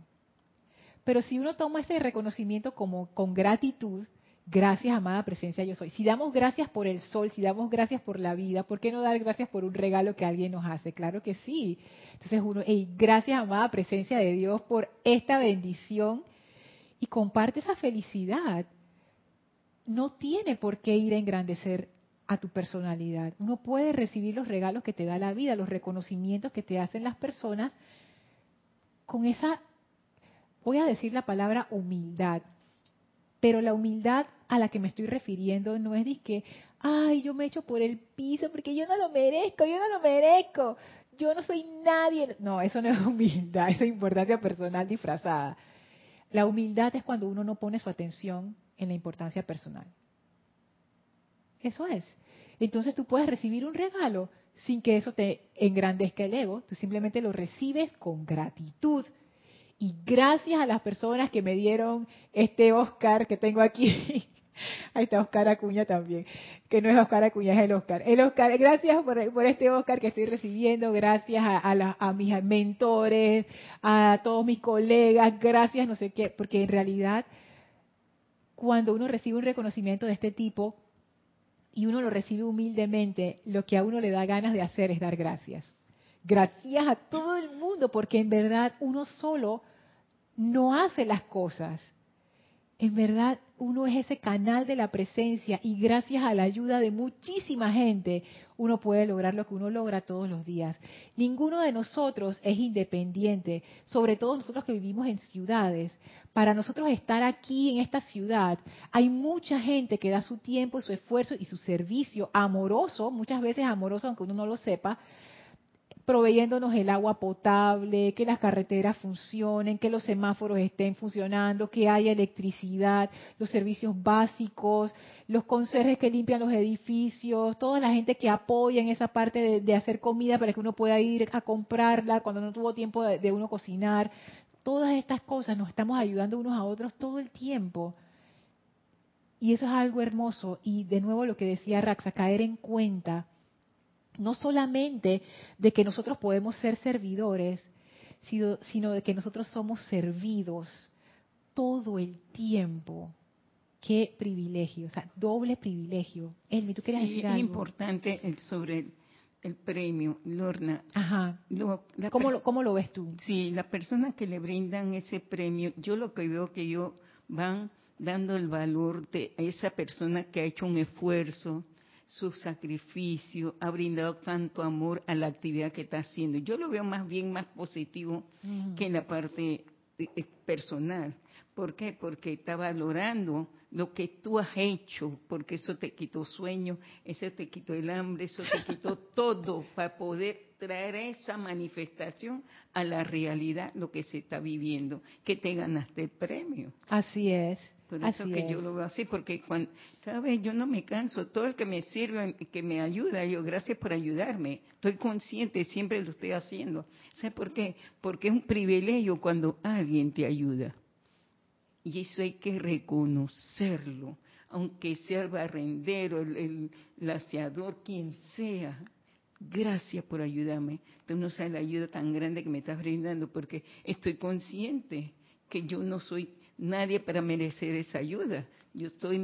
Pero si uno toma ese reconocimiento como con gratitud, gracias amada presencia yo soy. Si damos gracias por el sol, si damos gracias por la vida, ¿por qué no dar gracias por un regalo que alguien nos hace? Claro que sí. Entonces uno, hey, gracias amada presencia de Dios por esta bendición y comparte esa felicidad. No tiene por qué ir a engrandecer a tu personalidad. Uno puede recibir los regalos que te da la vida, los reconocimientos que te hacen las personas con esa, voy a decir la palabra humildad, pero la humildad a la que me estoy refiriendo no es de que, ay, yo me echo por el piso porque yo no lo merezco, yo no lo merezco, yo no soy nadie. No, eso no es humildad, eso es importancia personal disfrazada. La humildad es cuando uno no pone su atención en la importancia personal. Eso es. Entonces tú puedes recibir un regalo sin que eso te engrandezca el ego, tú simplemente lo recibes con gratitud. Y gracias a las personas que me dieron este Oscar que tengo aquí, ahí está Oscar Acuña también, que no es Oscar Acuña, es el Oscar. El Oscar, gracias por, este Oscar que estoy recibiendo, gracias a, a mis mentores, a todos mis colegas, gracias no sé qué, porque en realidad cuando uno recibe un reconocimiento de este tipo, y uno lo recibe humildemente, lo que a uno le da ganas de hacer es dar gracias. Gracias a todo el mundo, porque en verdad uno solo no hace las cosas. En verdad uno es ese canal de la presencia y gracias a la ayuda de muchísima gente uno puede lograr lo que uno logra todos los días. Ninguno de nosotros es independiente, sobre todo nosotros que vivimos en ciudades. Para nosotros estar aquí en esta ciudad, hay mucha gente que da su tiempo, su esfuerzo y su servicio amoroso, muchas veces amoroso aunque uno no lo sepa, proveyéndonos el agua potable, que las carreteras funcionen, que los semáforos estén funcionando, que haya electricidad, los servicios básicos, los conserjes que limpian los edificios, toda la gente que apoya en esa parte de, hacer comida para que uno pueda ir a comprarla cuando no tuvo tiempo de, de uno cocinar. Todas estas cosas nos estamos ayudando unos a otros todo el tiempo. Y eso es algo hermoso. Y de nuevo lo que decía Raxa, caer en cuenta no solamente de que nosotros podemos ser servidores, sino, de que nosotros somos servidos todo el tiempo. Qué privilegio, o sea, doble privilegio. Elmi, ¿tú querías decir algo? Es importante sobre el, premio, Lorna. Ajá. ¿Cómo, lo, ¿Cómo lo ves tú? Sí, las personas que le brindan ese premio, yo lo que veo que ellos van dando el valor de esa persona que ha hecho un esfuerzo, su sacrificio, ha brindado tanto amor a la actividad que está haciendo. Yo lo veo más bien más positivo que en la parte eh, eh, personal. ¿Por qué? Porque está valorando lo que tú has hecho, porque eso te quitó sueño, eso te quitó el hambre, eso te quitó todo para poder traer esa manifestación a la realidad, lo que se está viviendo, que te ganaste el premio. Así es. Por eso que yo lo veo así, porque cuando, ¿sabes? Yo no me canso. Todo el que me sirve, que me ayuda, yo, gracias por ayudarme. Estoy consciente, siempre lo estoy haciendo. ¿Sabes por qué? Porque es un privilegio cuando alguien te ayuda. Y eso hay que reconocerlo. Aunque sea el barrendero, el, el laciador, quien sea. Gracias por ayudarme. Tú no sabes la ayuda tan grande que me estás brindando, porque estoy consciente que yo no soy nadie para merecer esa ayuda. Yo estoy,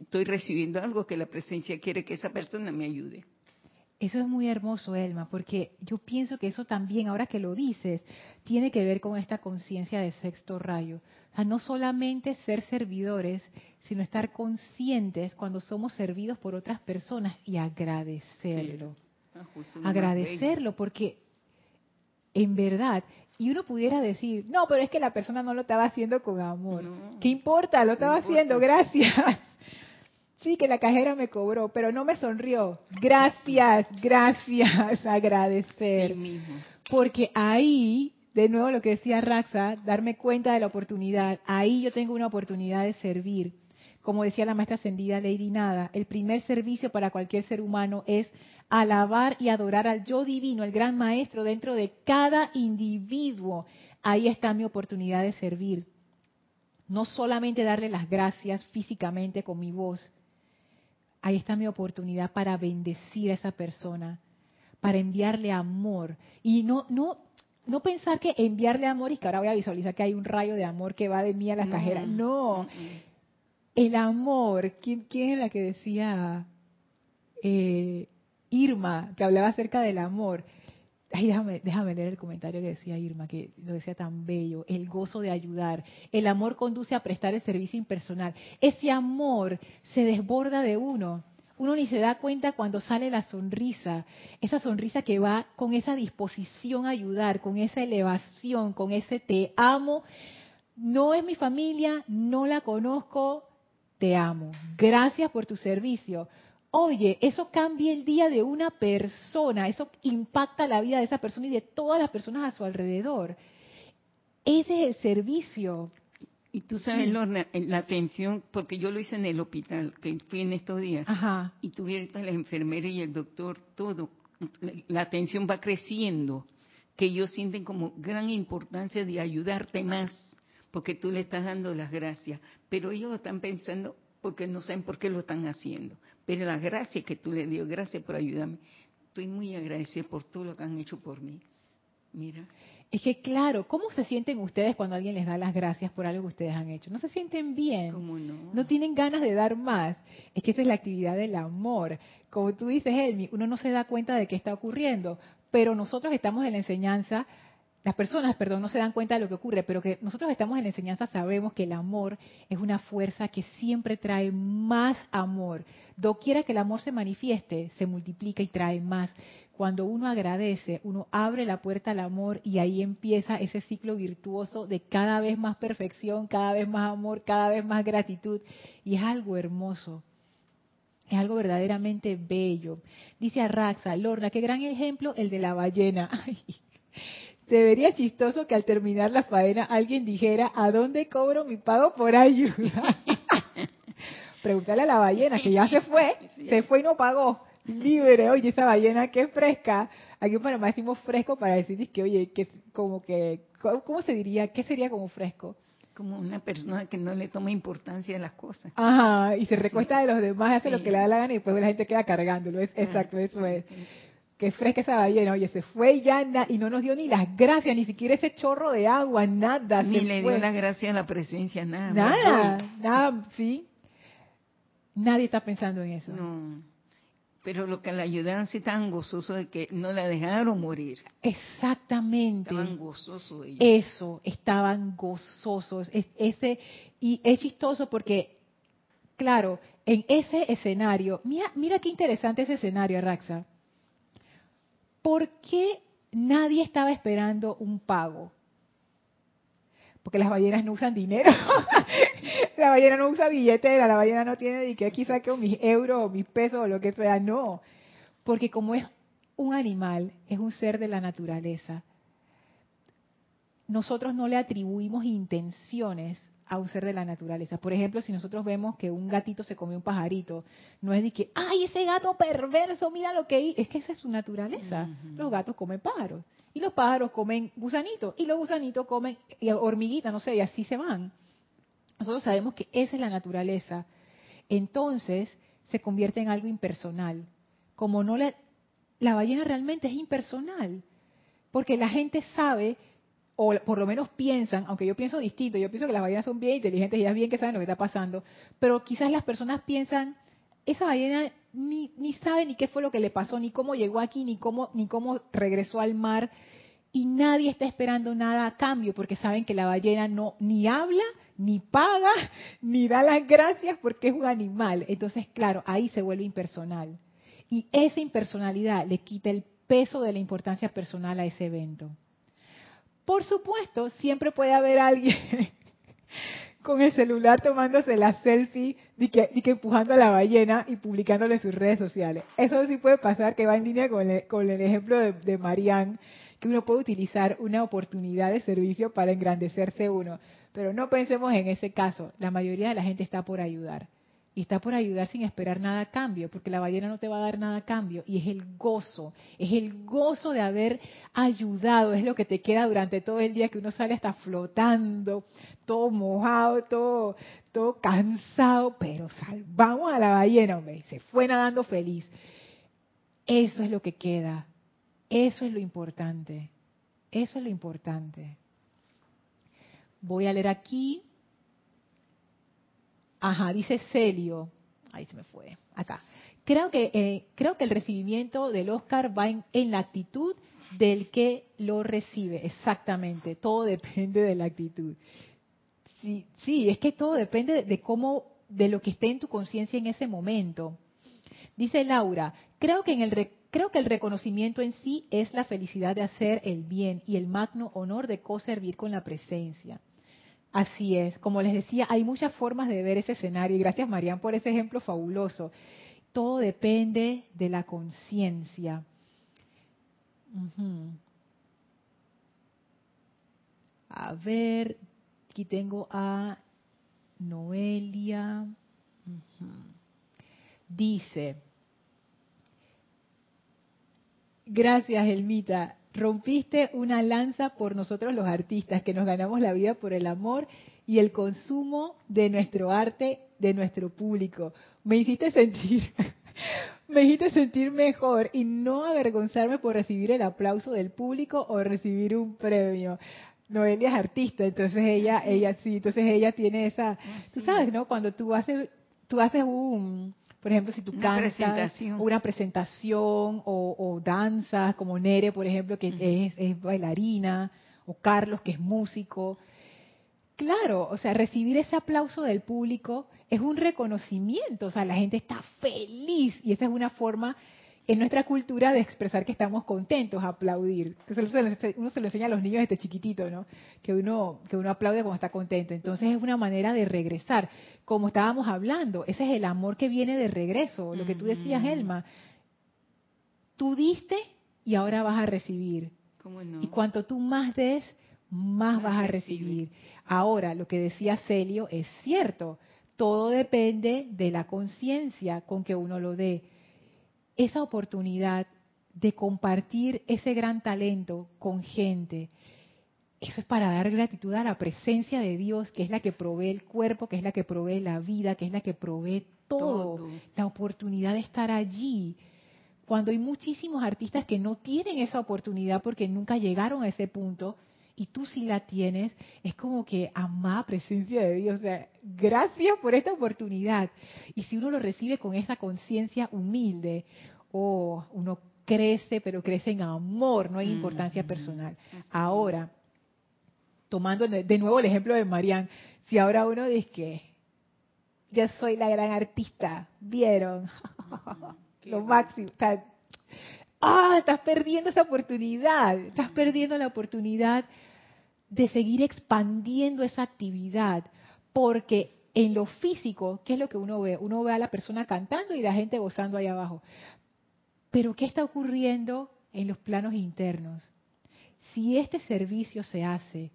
estoy recibiendo algo que la presencia quiere que esa persona me ayude. Eso es muy hermoso, Elma, porque yo pienso que eso también, ahora que lo dices, tiene que ver con esta conciencia de sexto rayo. O sea, no solamente ser servidores, sino estar conscientes cuando somos servidos por otras personas y agradecerlo. Ah, agradecerlo, porque en verdad y uno pudiera decir, no, pero es que la persona no lo estaba haciendo con amor. ¿Qué importa? Lo estaba haciendo, gracias. Sí, que la cajera me cobró, pero no me sonrió. Gracias, gracias, agradecer. Porque ahí, de nuevo lo que decía Raxa, darme cuenta de la oportunidad. Ahí yo tengo una oportunidad de servir. Como decía la maestra ascendida Lady Nada, el primer servicio para cualquier ser humano es alabar y adorar al yo divino, el gran maestro dentro de cada individuo. ahí está mi oportunidad de servir. No solamente darle las gracias físicamente con mi voz, ahí está mi oportunidad para bendecir a esa persona, para enviarle amor. Y no, no, no pensar que enviarle amor y que ahora voy a visualizar que hay un rayo de amor que va de mí a la cajera. No. El amor, ¿quién, ¿quién, es la que decía eh, Irma, que hablaba acerca del amor? Ay, déjame, déjame leer el comentario que decía Irma, que lo decía tan bello. El gozo de ayudar. El amor conduce a prestar el servicio impersonal. Ese amor se desborda de uno. Uno ni se da cuenta cuando sale la sonrisa. Esa sonrisa que va con esa disposición a ayudar, con esa elevación, con ese te amo. No es mi familia, no la conozco, te amo. Gracias por tu servicio Oye, eso cambia el día de una persona, eso impacta la vida de esa persona y de todas las personas a su alrededor. Ese es el servicio. Y tú sabes, Lorna, la atención, porque yo lo hice en el hospital, que fui en estos días, Ajá. y tuvieron la enfermera y el doctor, todo, la atención va creciendo, que ellos sienten como gran importancia de ayudarte más, porque tú le estás dando las gracias, pero ellos están pensando porque no saben por qué lo están haciendo. Pero la gracia que tú le dio, gracias por ayudarme. Estoy muy agradecida por todo lo que han hecho por mí. Mira. Es que claro, ¿cómo se sienten ustedes cuando alguien les da las gracias por algo que ustedes han hecho? ¿No se sienten bien? ¿Cómo no? ¿No tienen ganas de dar más? Es que esa es la actividad del amor. Como tú dices, Elmi, uno no se da cuenta de qué está ocurriendo, pero nosotros estamos en la enseñanza las personas, perdón, no se dan cuenta de lo que ocurre, pero que nosotros estamos en la enseñanza sabemos que el amor es una fuerza que siempre trae más amor. Doquiera que el amor se manifieste, se multiplica y trae más. Cuando uno agradece, uno abre la puerta al amor y ahí empieza ese ciclo virtuoso de cada vez más perfección, cada vez más amor, cada vez más gratitud. Y es algo hermoso. Es algo verdaderamente bello. Dice Arraxa, Lorna, qué gran ejemplo el de la ballena. Ay, se vería chistoso que al terminar la faena alguien dijera, ¿a dónde cobro mi pago por ayuda? Pregúntale a la ballena, que ya se fue, se fue y no pagó. Libre, oye, esa ballena qué fresca. Aquí en Panamá decimos fresco para decir que, oye, que como que, ¿cómo se diría? ¿Qué sería como fresco? Como una persona que no le toma importancia a las cosas. Ajá, y se recuesta de los demás, hace lo que le da la gana y después la gente queda cargándolo. Es, exacto, eso es que fresca esa ballena, oye, se fue ya y no nos dio ni las gracias, ni siquiera ese chorro de agua, nada. Ni le dio las gracias a la presencia, nada. Nada, nada, sí. Nadie está pensando en eso. No. Pero lo que la ayudaron sí estaban gozosos de que no la dejaron morir. Exactamente. Estaban gozosos ellos. Eso, estaban gozosos. ese, y es chistoso porque, claro, en ese escenario, mira, mira qué interesante ese escenario, Raxa ¿por qué nadie estaba esperando un pago? Porque las ballenas no usan dinero. la ballena no usa billetera, la ballena no tiene de que aquí saque mis euros o mis pesos o lo que sea, no. Porque como es un animal, es un ser de la naturaleza, nosotros no le atribuimos intenciones a un ser de la naturaleza. Por ejemplo, si nosotros vemos que un gatito se come un pajarito, no es de que, ay, ese gato perverso, mira lo que hizo. Es que esa es su naturaleza. Los gatos comen pájaros. Y los pájaros comen gusanitos. Y los gusanitos comen hormiguitas, no sé, y así se van. Nosotros sabemos que esa es la naturaleza. Entonces, se convierte en algo impersonal. Como no la, la ballena realmente es impersonal. Porque la gente sabe o por lo menos piensan, aunque yo pienso distinto, yo pienso que las ballenas son bien inteligentes y ellas bien que saben lo que está pasando, pero quizás las personas piensan, esa ballena ni, ni sabe ni qué fue lo que le pasó, ni cómo llegó aquí, ni cómo, ni cómo regresó al mar, y nadie está esperando nada a cambio, porque saben que la ballena no ni habla, ni paga, ni da las gracias porque es un animal. Entonces, claro, ahí se vuelve impersonal. Y esa impersonalidad le quita el peso de la importancia personal a ese evento. Por supuesto, siempre puede haber alguien con el celular tomándose la selfie y que, empujando a la ballena y publicándole sus redes sociales. Eso sí puede pasar, que va en línea con el, ejemplo de Marianne, que uno puede utilizar una oportunidad de servicio para engrandecerse uno. Pero no pensemos en ese caso. La mayoría de la gente está por ayudar. Y está por ayudar sin esperar nada a cambio, porque la ballena no te va a dar nada a cambio, y es el gozo, es el gozo de haber ayudado, es lo que te queda durante todo el día que uno sale hasta flotando, todo mojado, todo, todo cansado, pero salvamos a la ballena, hombre, se fue nadando feliz. Eso es lo que queda, eso es lo importante, eso es lo importante. Voy a leer aquí Ajá, dice Celio. Ahí se me fue. Acá. Creo que, eh, creo que el recibimiento del Oscar va en, la actitud del que lo recibe. Exactamente. Todo depende de la actitud. Sí, sí, es que todo depende de cómo, de lo que esté en tu conciencia en ese momento. Dice Laura, creo que en el creo que el reconocimiento en sí es la felicidad de hacer el bien y el magno honor de co-servir con la presencia. Así es, como les decía, hay muchas formas de ver ese escenario y gracias Marian por ese ejemplo fabuloso. Todo depende de la conciencia. A ver, aquí tengo a Noelia. Dice, gracias Elmita, rompiste una lanza por nosotros los artistas, que nos ganamos la vida por el amor y el consumo de nuestro arte, de nuestro público. Me hiciste sentir, me hiciste sentir mejor y no avergonzarme por recibir el aplauso del público o recibir un premio. Noelia es artista, entonces ella, ella sí, entonces ella tiene esa, tú sabes, ¿no? Cuando tú haces, tú haces un, por ejemplo, si tú una cantas presentación. una presentación o, danzas, como Nere, por ejemplo, que es, bailarina, o Carlos, que es músico. Claro, o sea, recibir ese aplauso del público es un reconocimiento, o sea, la gente está feliz y esa es una forma en nuestra cultura de expresar que estamos contentos, aplaudir. Uno se lo enseña a los niños desde chiquitito, ¿no? Que uno, que uno aplaude cuando está contento. Entonces es una manera de regresar. Como estábamos hablando, ese es el amor que viene de regreso, lo que tú decías, Elma. Tú diste y ahora vas a recibir. Y cuanto tú más des, más vas a recibir. Ahora, lo que decía Celio es cierto. Todo depende de la conciencia con que uno lo dé esa oportunidad de compartir ese gran talento con gente, eso es para dar gratitud a la presencia de Dios, que es la que provee el cuerpo, que es la que provee la vida, que es la que provee todo. la oportunidad de estar allí. Cuando hay muchísimos artistas que no tienen esa oportunidad porque nunca llegaron a ese punto, y tú sí la tienes, es como que amada presencia de Dios. O sea, gracias por esta oportunidad. Y si uno lo recibe con esa conciencia humilde, oh, uno crece, pero crece en amor, no hay importancia personal. Ahora, tomando de nuevo el ejemplo de Marian, si ahora uno dice que yo soy la gran artista, ¿vieron? lo máximo. ah, estás perdiendo esa oportunidad, estás perdiendo la oportunidad de seguir expandiendo esa actividad, porque en lo físico, ¿qué es lo que uno ve? Uno ve a la persona cantando y la gente gozando ahí abajo. Pero ¿qué está ocurriendo en los planos internos? Si este servicio se hace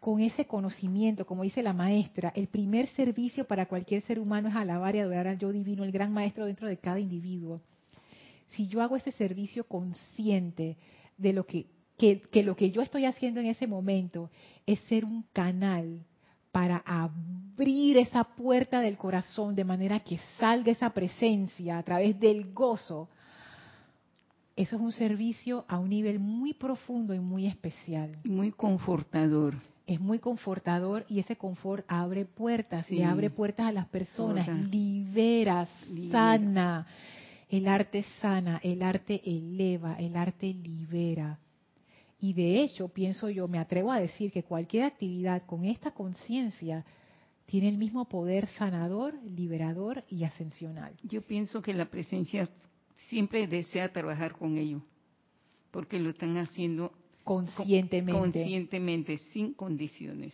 con ese conocimiento, como dice la maestra, el primer servicio para cualquier ser humano es alabar y adorar al yo divino, el gran maestro dentro de cada individuo. Si yo hago ese servicio consciente de lo que que, lo que yo estoy haciendo en ese momento es ser un canal para abrir esa puerta del corazón de manera que salga esa presencia a través del gozo. Eso es un servicio a un nivel muy profundo y muy especial. Muy confortador. Es muy confortador y ese confort abre puertas, y abre puertas a las personas, libera, sana. El arte sana, el arte eleva, el arte libera. Y de hecho, pienso yo, me atrevo a decir que cualquier actividad con esta conciencia tiene el mismo poder sanador, liberador y ascensional. Yo pienso que la presencia siempre desea trabajar con ellos, porque lo están haciendo conscientemente. Conscientemente, sin condiciones.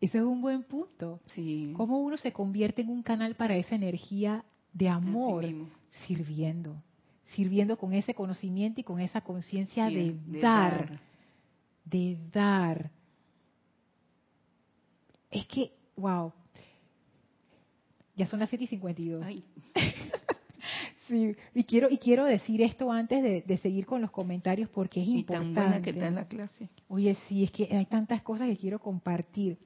Ese es un buen punto. Sí. ¿Cómo uno se convierte en un canal para esa energía de amor sirviendo? sirviendo con ese conocimiento y con esa conciencia de, dar, de dar. Es que, wow. Ya son las 7 y 52. sí, y quiero, y quiero decir esto antes de, seguir con los comentarios porque es importante. Tan buena que está en la clase. Oye, sí, es que hay tantas cosas que quiero compartir.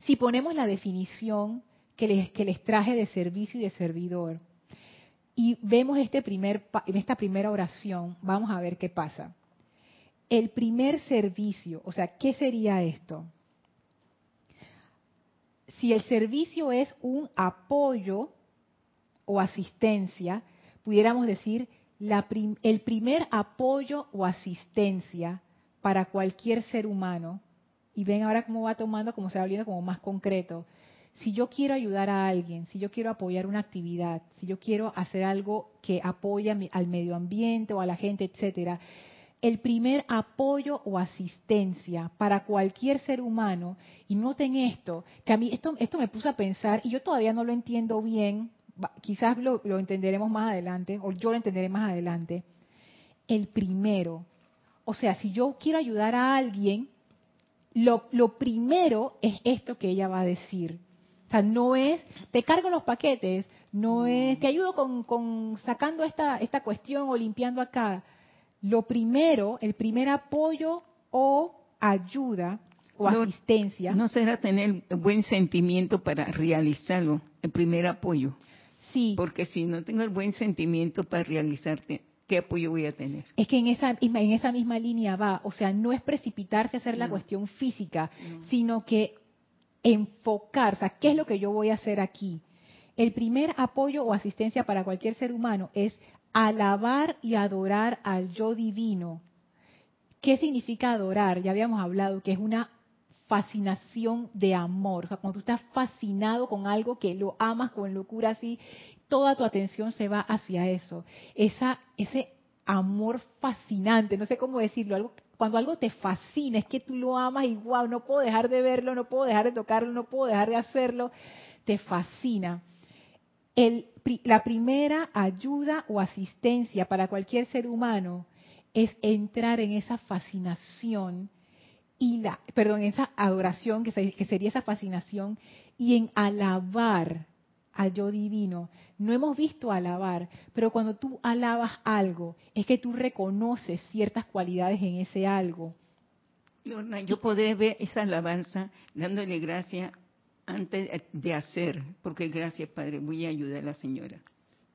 Si ponemos la definición que les, que les traje de servicio y de servidor, y vemos este primer, en esta primera oración, vamos a ver qué pasa. El primer servicio, o sea, ¿qué sería esto? Si el servicio es un apoyo o asistencia, pudiéramos decir el primer apoyo o asistencia para cualquier ser humano, y ven ahora cómo va tomando, como se va volviendo como más concreto, si yo quiero ayudar a alguien, si yo quiero apoyar una actividad, si yo quiero hacer algo que apoya al medio ambiente o a la gente, etcétera, el primer apoyo o asistencia para cualquier ser humano, y noten esto, que a mí esto, esto me puso a pensar, y yo todavía no lo entiendo bien, quizás lo, lo entenderemos más adelante, o yo lo entenderé más adelante, el primero. O sea, si yo quiero ayudar a alguien, lo, lo primero es esto que ella va a decir sea, no es, te cargo los paquetes, no es, te ayudo con, sacando esta, esta cuestión o limpiando acá. Lo primero, el primer apoyo o ayuda o asistencia. No será tener buen sentimiento para realizarlo, el primer apoyo. Sí. Porque si no tengo el buen sentimiento para realizarte, ¿qué apoyo voy a tener? Es que en esa, en esa misma línea va, o sea, no es precipitarse a hacer la cuestión física, sino que enfocar, o sea, ¿qué es lo que yo voy a hacer aquí? El primer apoyo o asistencia para cualquier ser humano es alabar y adorar al yo divino. ¿Qué significa adorar? Ya habíamos hablado que es una fascinación de amor. Cuando tú estás fascinado con algo que lo amas con locura así, toda tu atención se va hacia eso. Esa, ese amor fascinante, no sé cómo decirlo, algo cuando algo te fascina, es que tú lo amas y wow, no puedo dejar de verlo, no puedo dejar de tocarlo, no puedo dejar de hacerlo, te fascina. la primera ayuda o asistencia para cualquier ser humano es entrar en esa fascinación y la, perdón, esa adoración que sería esa fascinación y en alabar al yo divino. No hemos visto alabar, pero cuando tú alabas algo, es que tú reconoces ciertas cualidades en ese algo. yo podré ver esa alabanza dándole gracias antes de hacer, porque gracias Padre, voy a ayudar a la señora.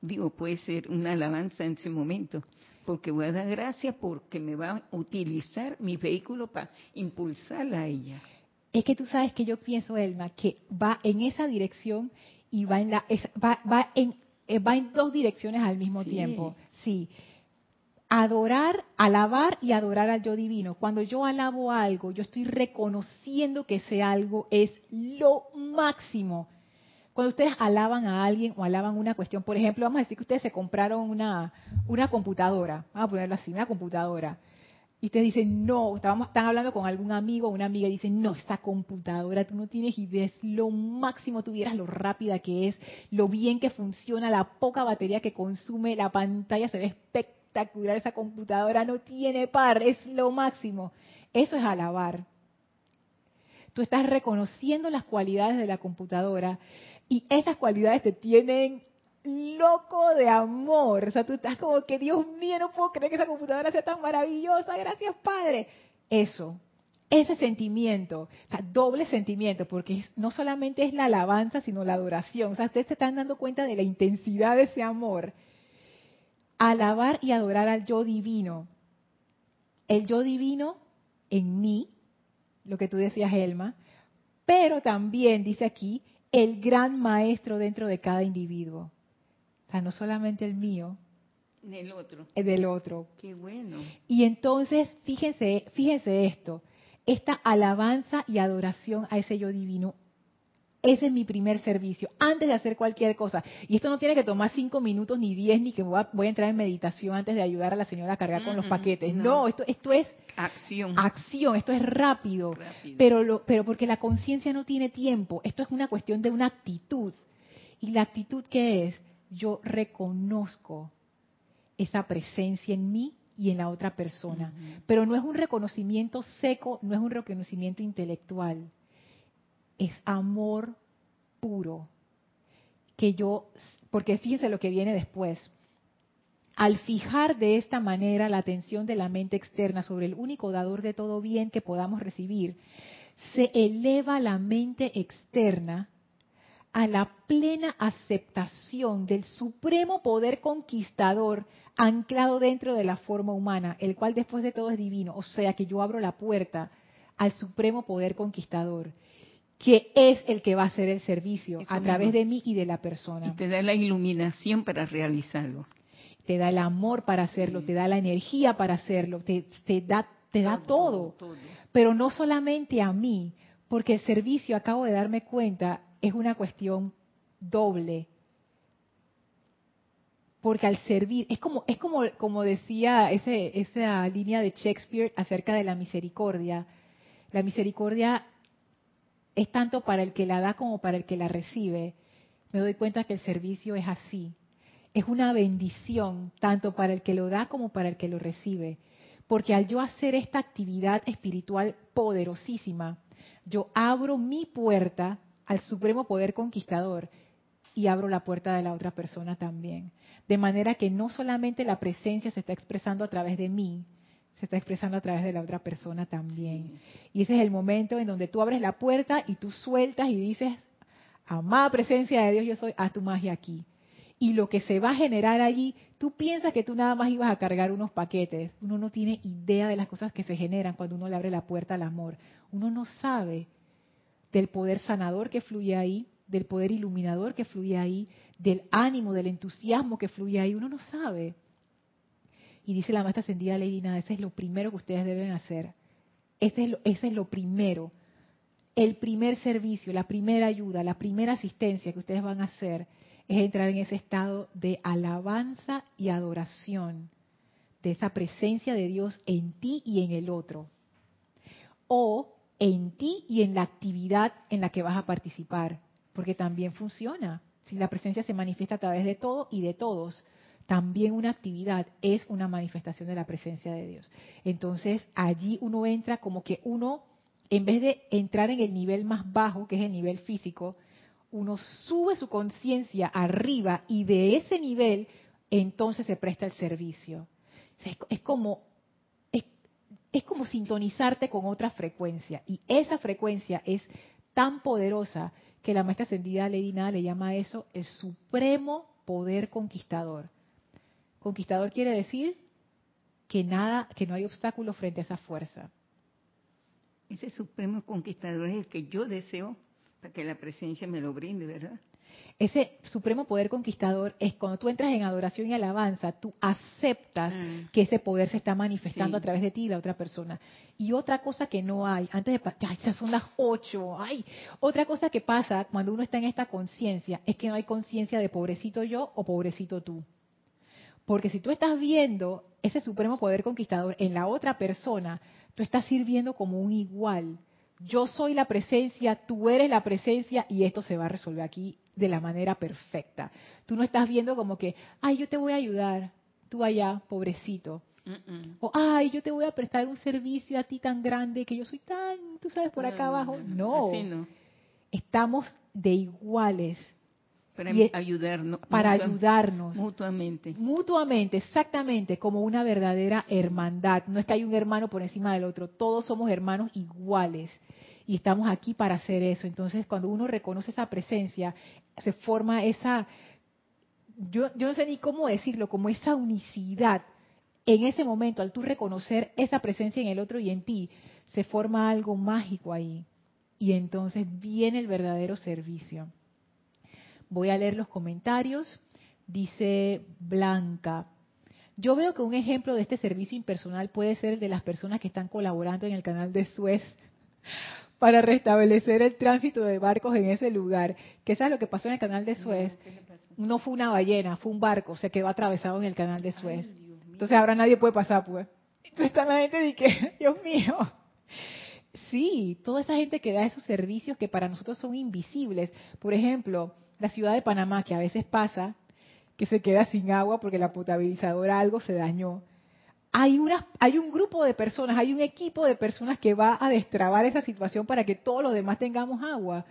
Digo, puede ser una alabanza en ese momento, porque voy a dar gracias porque me va a utilizar mi vehículo para impulsarla a ella. Es que tú sabes que yo pienso, Elma, que va en esa dirección y va en, la, va, va, en, eh, va en dos direcciones al mismo tiempo. Sí. Adorar, alabar y adorar al yo divino. Cuando yo alabo algo, yo estoy reconociendo que ese algo es lo máximo. Cuando ustedes alaban a alguien o alaban una cuestión, por ejemplo, vamos a decir que ustedes se compraron una, una computadora, vamos a ponerlo así, una computadora y ustedes dicen, no, estábamos, están hablando con algún amigo o una amiga y dicen, no, esta computadora, tú no tienes idea, es lo máximo, tuvieras lo rápida que es, lo bien que funciona, la poca batería que consume, la pantalla se ve espectacular, esa computadora no tiene par, es lo máximo. Eso es alabar. Tú estás reconociendo las cualidades de la computadora y esas cualidades te tienen loco de amor. O sea, tú estás como que, Dios mío, no puedo creer que esa computadora sea tan maravillosa. Gracias, Padre. Eso, ese sentimiento, o sea, doble sentimiento, porque no solamente es la alabanza, sino la adoración. O sea, ustedes se están dando cuenta de la intensidad de ese amor. Alabar y adorar al yo divino. El yo divino en mí, lo que tú decías, Elma, pero también, dice aquí, el gran maestro dentro de cada individuo. O sea, no solamente el mío. Del otro. El del otro. Qué bueno. Y entonces, fíjense, fíjense esto, esta alabanza y adoración a ese yo divino, ese es mi primer servicio, antes de hacer cualquier cosa. Y esto no tiene que tomar cinco minutos ni diez, ni que voy a, entrar en meditación antes de ayudar a la señora a cargar con los paquetes. No, esto, esto es acción. Acción, esto es rápido. Pero, lo, pero porque la conciencia no tiene tiempo, esto es una cuestión de una actitud. ¿Y la actitud qué es? yo reconozco esa presencia en mí y en la otra persona. Pero no es un reconocimiento seco, no es un reconocimiento intelectual, es amor puro. que yo, porque fíjense lo que viene después. Al fijar de esta manera la atención de la mente externa sobre el único dador de todo bien que podamos recibir, se eleva la mente externa a la plena aceptación del supremo poder conquistador anclado dentro de la forma humana, el cual después de todo es divino. O sea que yo abro la puerta al supremo poder conquistador, que es el que va a hacer el servicio a través de mí y de la persona. Y te da la iluminación para realizarlo. Te da el amor para hacerlo, te da la energía para hacerlo, te, da, te da todo. Pero no solamente a mí, porque el servicio, acabo de darme cuenta, es una cuestión doble. Porque al servir, es como, es como, como decía ese, esa línea de Shakespeare acerca de la misericordia. La misericordia es tanto para el que la da como para el que la recibe. Me doy cuenta que el servicio es así. Es una bendición tanto para el que lo da como para el que lo recibe. Porque al yo hacer esta actividad espiritual poderosísima, yo abro mi puerta al supremo poder conquistador y abro la puerta de la otra persona también. De manera que no solamente la presencia se está expresando a través de mí, se está expresando a través de la otra persona también. Y ese es el momento en donde tú abres la puerta y tú sueltas y dices, amada presencia de Dios, yo soy, haz tu magia aquí. Y lo que se va a generar allí, tú piensas que tú nada más ibas a cargar unos paquetes. Uno no tiene idea de las cosas que se generan cuando uno le abre la puerta al amor. Uno no sabe del poder sanador que fluye ahí, del poder iluminador que fluye ahí, del ánimo, del entusiasmo que fluye ahí. Uno no sabe. Y dice la maestra ascendida Lady Nada, ese es lo primero que ustedes deben hacer. Ese es, lo, ese es lo primero. El primer servicio, la primera ayuda, la primera asistencia que ustedes van a hacer es entrar en ese estado de alabanza y adoración de esa presencia de Dios en ti y en el otro. O en ti y en la actividad en la que vas a participar, porque también funciona. Si la presencia se manifiesta a través de todo y de todos, también una actividad es una manifestación de la presencia de Dios. Entonces allí uno entra como que uno, en vez de entrar en el nivel más bajo, que es el nivel físico, uno sube su conciencia arriba y de ese nivel entonces se presta el servicio. Es, como es como sintonizarte con otra frecuencia. Y esa frecuencia es tan poderosa que la maestra ascendida Lady Nada le llama a eso el supremo poder conquistador. Conquistador quiere decir que nada, que no hay obstáculo frente a esa fuerza. Ese supremo conquistador es el que yo deseo para que la presencia me lo brinde, ¿verdad? Ese supremo poder conquistador es cuando tú entras en adoración y alabanza, tú aceptas mm. que ese poder se está manifestando a través de ti y la otra persona. Y otra cosa que no hay, antes de, ya, ya son las ocho, ay, otra cosa que pasa cuando uno está en esta conciencia es que no hay conciencia de pobrecito yo o pobrecito tú. Porque si tú estás viendo ese supremo poder conquistador en la otra persona, tú estás sirviendo como un igual. Yo soy la presencia, tú eres la presencia y esto se va a resolver aquí de la manera perfecta. Tú no estás viendo como que, ay, yo te voy a ayudar, tú allá, pobrecito. O, ay, yo te voy a prestar un servicio a ti tan grande que yo soy tan, tú sabes, por acá abajo. No. no. Estamos de iguales. Para ayudarnos. Para ayudarnos. Mutuamente. Mutuamente, exactamente, como una verdadera hermandad. No es que hay un hermano por encima del otro, todos somos hermanos iguales y estamos aquí para hacer eso. Entonces, cuando uno reconoce esa presencia, se forma esa, yo, yo no sé ni cómo decirlo, como esa unicidad. En ese momento, al tú reconocer esa presencia en el otro y en ti, se forma algo mágico ahí. Y entonces viene el verdadero servicio. Voy a leer los comentarios. Dice Blanca, yo veo que un ejemplo de este servicio impersonal puede ser el de las personas que están colaborando en el canal de Suez para restablecer el tránsito de barcos en ese lugar. ¿Qué sabes lo que pasó en el canal de Suez? No, fue una ballena, fue un barco, se quedó atravesado en el canal de Suez. Entonces ahora nadie puede pasar, pues. Entonces está la gente de que, Dios mío. Sí, toda esa gente que da esos servicios que para nosotros son invisibles. Por ejemplo, la ciudad de Panamá, que a veces pasa que se queda sin agua porque la potabilizadora algo se dañó hay, una, hay un grupo de personas, hay un equipo de personas que va a destrabar esa situación para que todos los demás tengamos agua.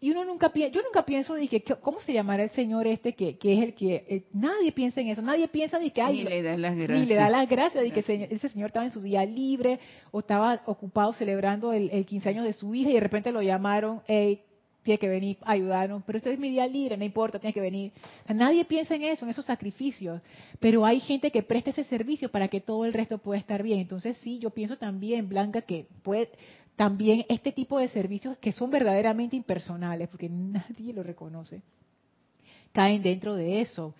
y uno nunca piensa, yo nunca pienso que, ¿cómo se llamará el señor este que, que es el que, eh, nadie piensa en eso, nadie piensa ni que hay, ni le da las gracias. Ni le da las gracias de que ese señor estaba en su día libre o estaba ocupado celebrando el, el 15 años de su hija y de repente lo llamaron, hey, tiene que venir a ayudarnos, pero este es mi día libre, no importa, tiene que venir. nadie piensa en eso, en esos sacrificios, pero hay gente que presta ese servicio para que todo el resto pueda estar bien. Entonces sí, yo pienso también, Blanca, que puede, también este tipo de servicios que son verdaderamente impersonales, porque nadie lo reconoce, caen dentro de eso.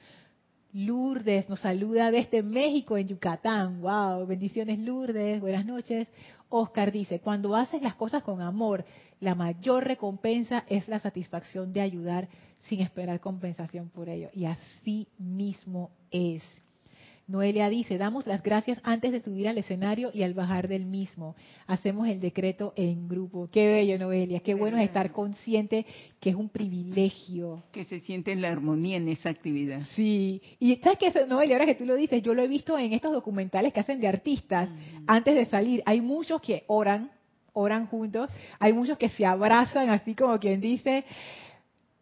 Lourdes nos saluda desde México, en Yucatán. ¡Wow! Bendiciones, Lourdes. Buenas noches. Oscar dice, cuando haces las cosas con amor, la mayor recompensa es la satisfacción de ayudar sin esperar compensación por ello. Y así mismo es. Noelia dice, damos las gracias antes de subir al escenario y al bajar del mismo. Hacemos el decreto en grupo. Qué bello, Noelia. Qué bueno es estar consciente que es un privilegio. Que se siente en la armonía en esa actividad. Sí. Y sabes que, Noelia, ahora que tú lo dices, yo lo he visto en estos documentales que hacen de artistas mm. antes de salir. Hay muchos que oran, oran juntos. Hay muchos que se abrazan, así como quien dice,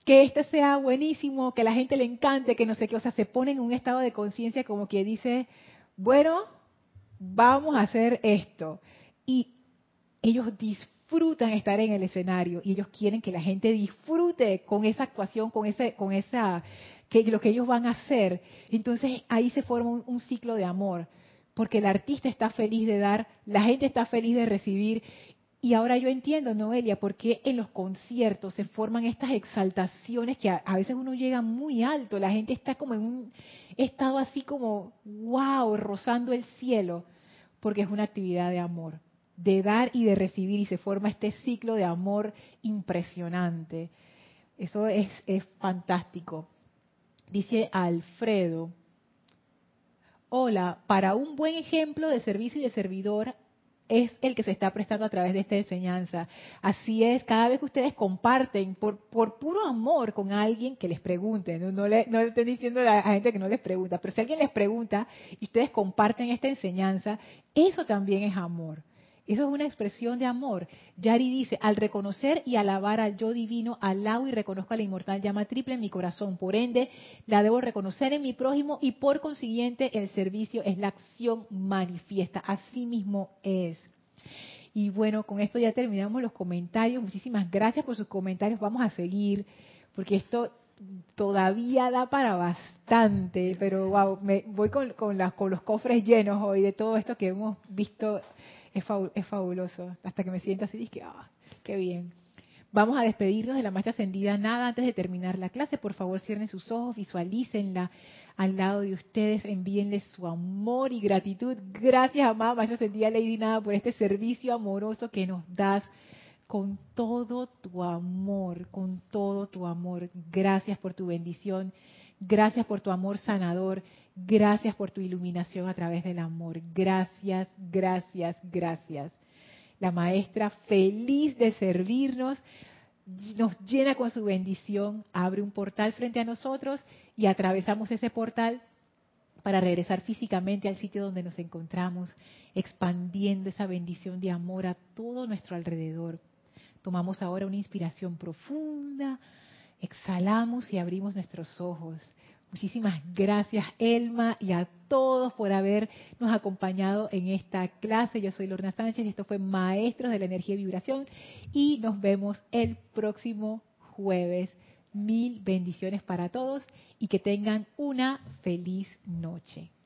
que este sea buenísimo, que la gente le encante, que no sé qué, o sea, se ponen en un estado de conciencia como que dice, bueno, vamos a hacer esto. Y ellos disfrutan estar en el escenario y ellos quieren que la gente disfrute con esa actuación, con ese, con esa, que lo que ellos van a hacer. Entonces ahí se forma un ciclo de amor porque el artista está feliz de dar, la gente está feliz de recibir y ahora yo entiendo, Noelia, por qué en los conciertos se forman estas exaltaciones que a, veces uno llega muy alto, la gente está como en un estado así como, wow, rozando el cielo, porque es una actividad de amor, de dar y de recibir, y se forma este ciclo de amor impresionante. Eso es, es fantástico. Dice Alfredo, hola, para un buen ejemplo de servicio y de servidor es el que se está prestando a través de esta enseñanza. Así es, cada vez que ustedes comparten por, por puro amor con alguien que les pregunte, no, le, no estoy diciendo a la gente que no les pregunta, pero si alguien les pregunta y ustedes comparten esta enseñanza, eso también es amor. Eso es una expresión de amor. Yari dice, al reconocer y alabar al yo divino, alabo y reconozco a la inmortal llama triple en mi corazón. Por ende, la debo reconocer en mi prójimo y por consiguiente el servicio es la acción manifiesta. Así mismo es. Y bueno, con esto ya terminamos los comentarios. Muchísimas gracias por sus comentarios. Vamos a seguir, porque esto todavía da para bastante, pero wow, me voy con, con, con los cofres llenos hoy de todo esto que hemos visto es, fabuloso. Hasta que me siento así, que, ah, qué bien. Vamos a despedirnos de la maestra ascendida nada antes de terminar la clase. Por favor, cierren sus ojos, visualícenla al lado de ustedes, envíenle su amor y gratitud. Gracias, amada maestra ascendida Lady Nada, por este servicio amoroso que nos das con todo tu amor, con todo tu amor. Gracias por tu bendición. Gracias por tu amor sanador. Gracias por tu iluminación a través del amor. Gracias, gracias, gracias. La maestra feliz de servirnos nos llena con su bendición, abre un portal frente a nosotros y atravesamos ese portal para regresar físicamente al sitio donde nos encontramos, expandiendo esa bendición de amor a todo nuestro alrededor. Tomamos ahora una inspiración profunda, exhalamos y abrimos nuestros ojos. Muchísimas gracias, Elma, y a todos por habernos acompañado en esta clase. Yo soy Lorna Sánchez y esto fue Maestros de la Energía y Vibración. Y nos vemos el próximo jueves. Mil bendiciones para todos y que tengan una feliz noche.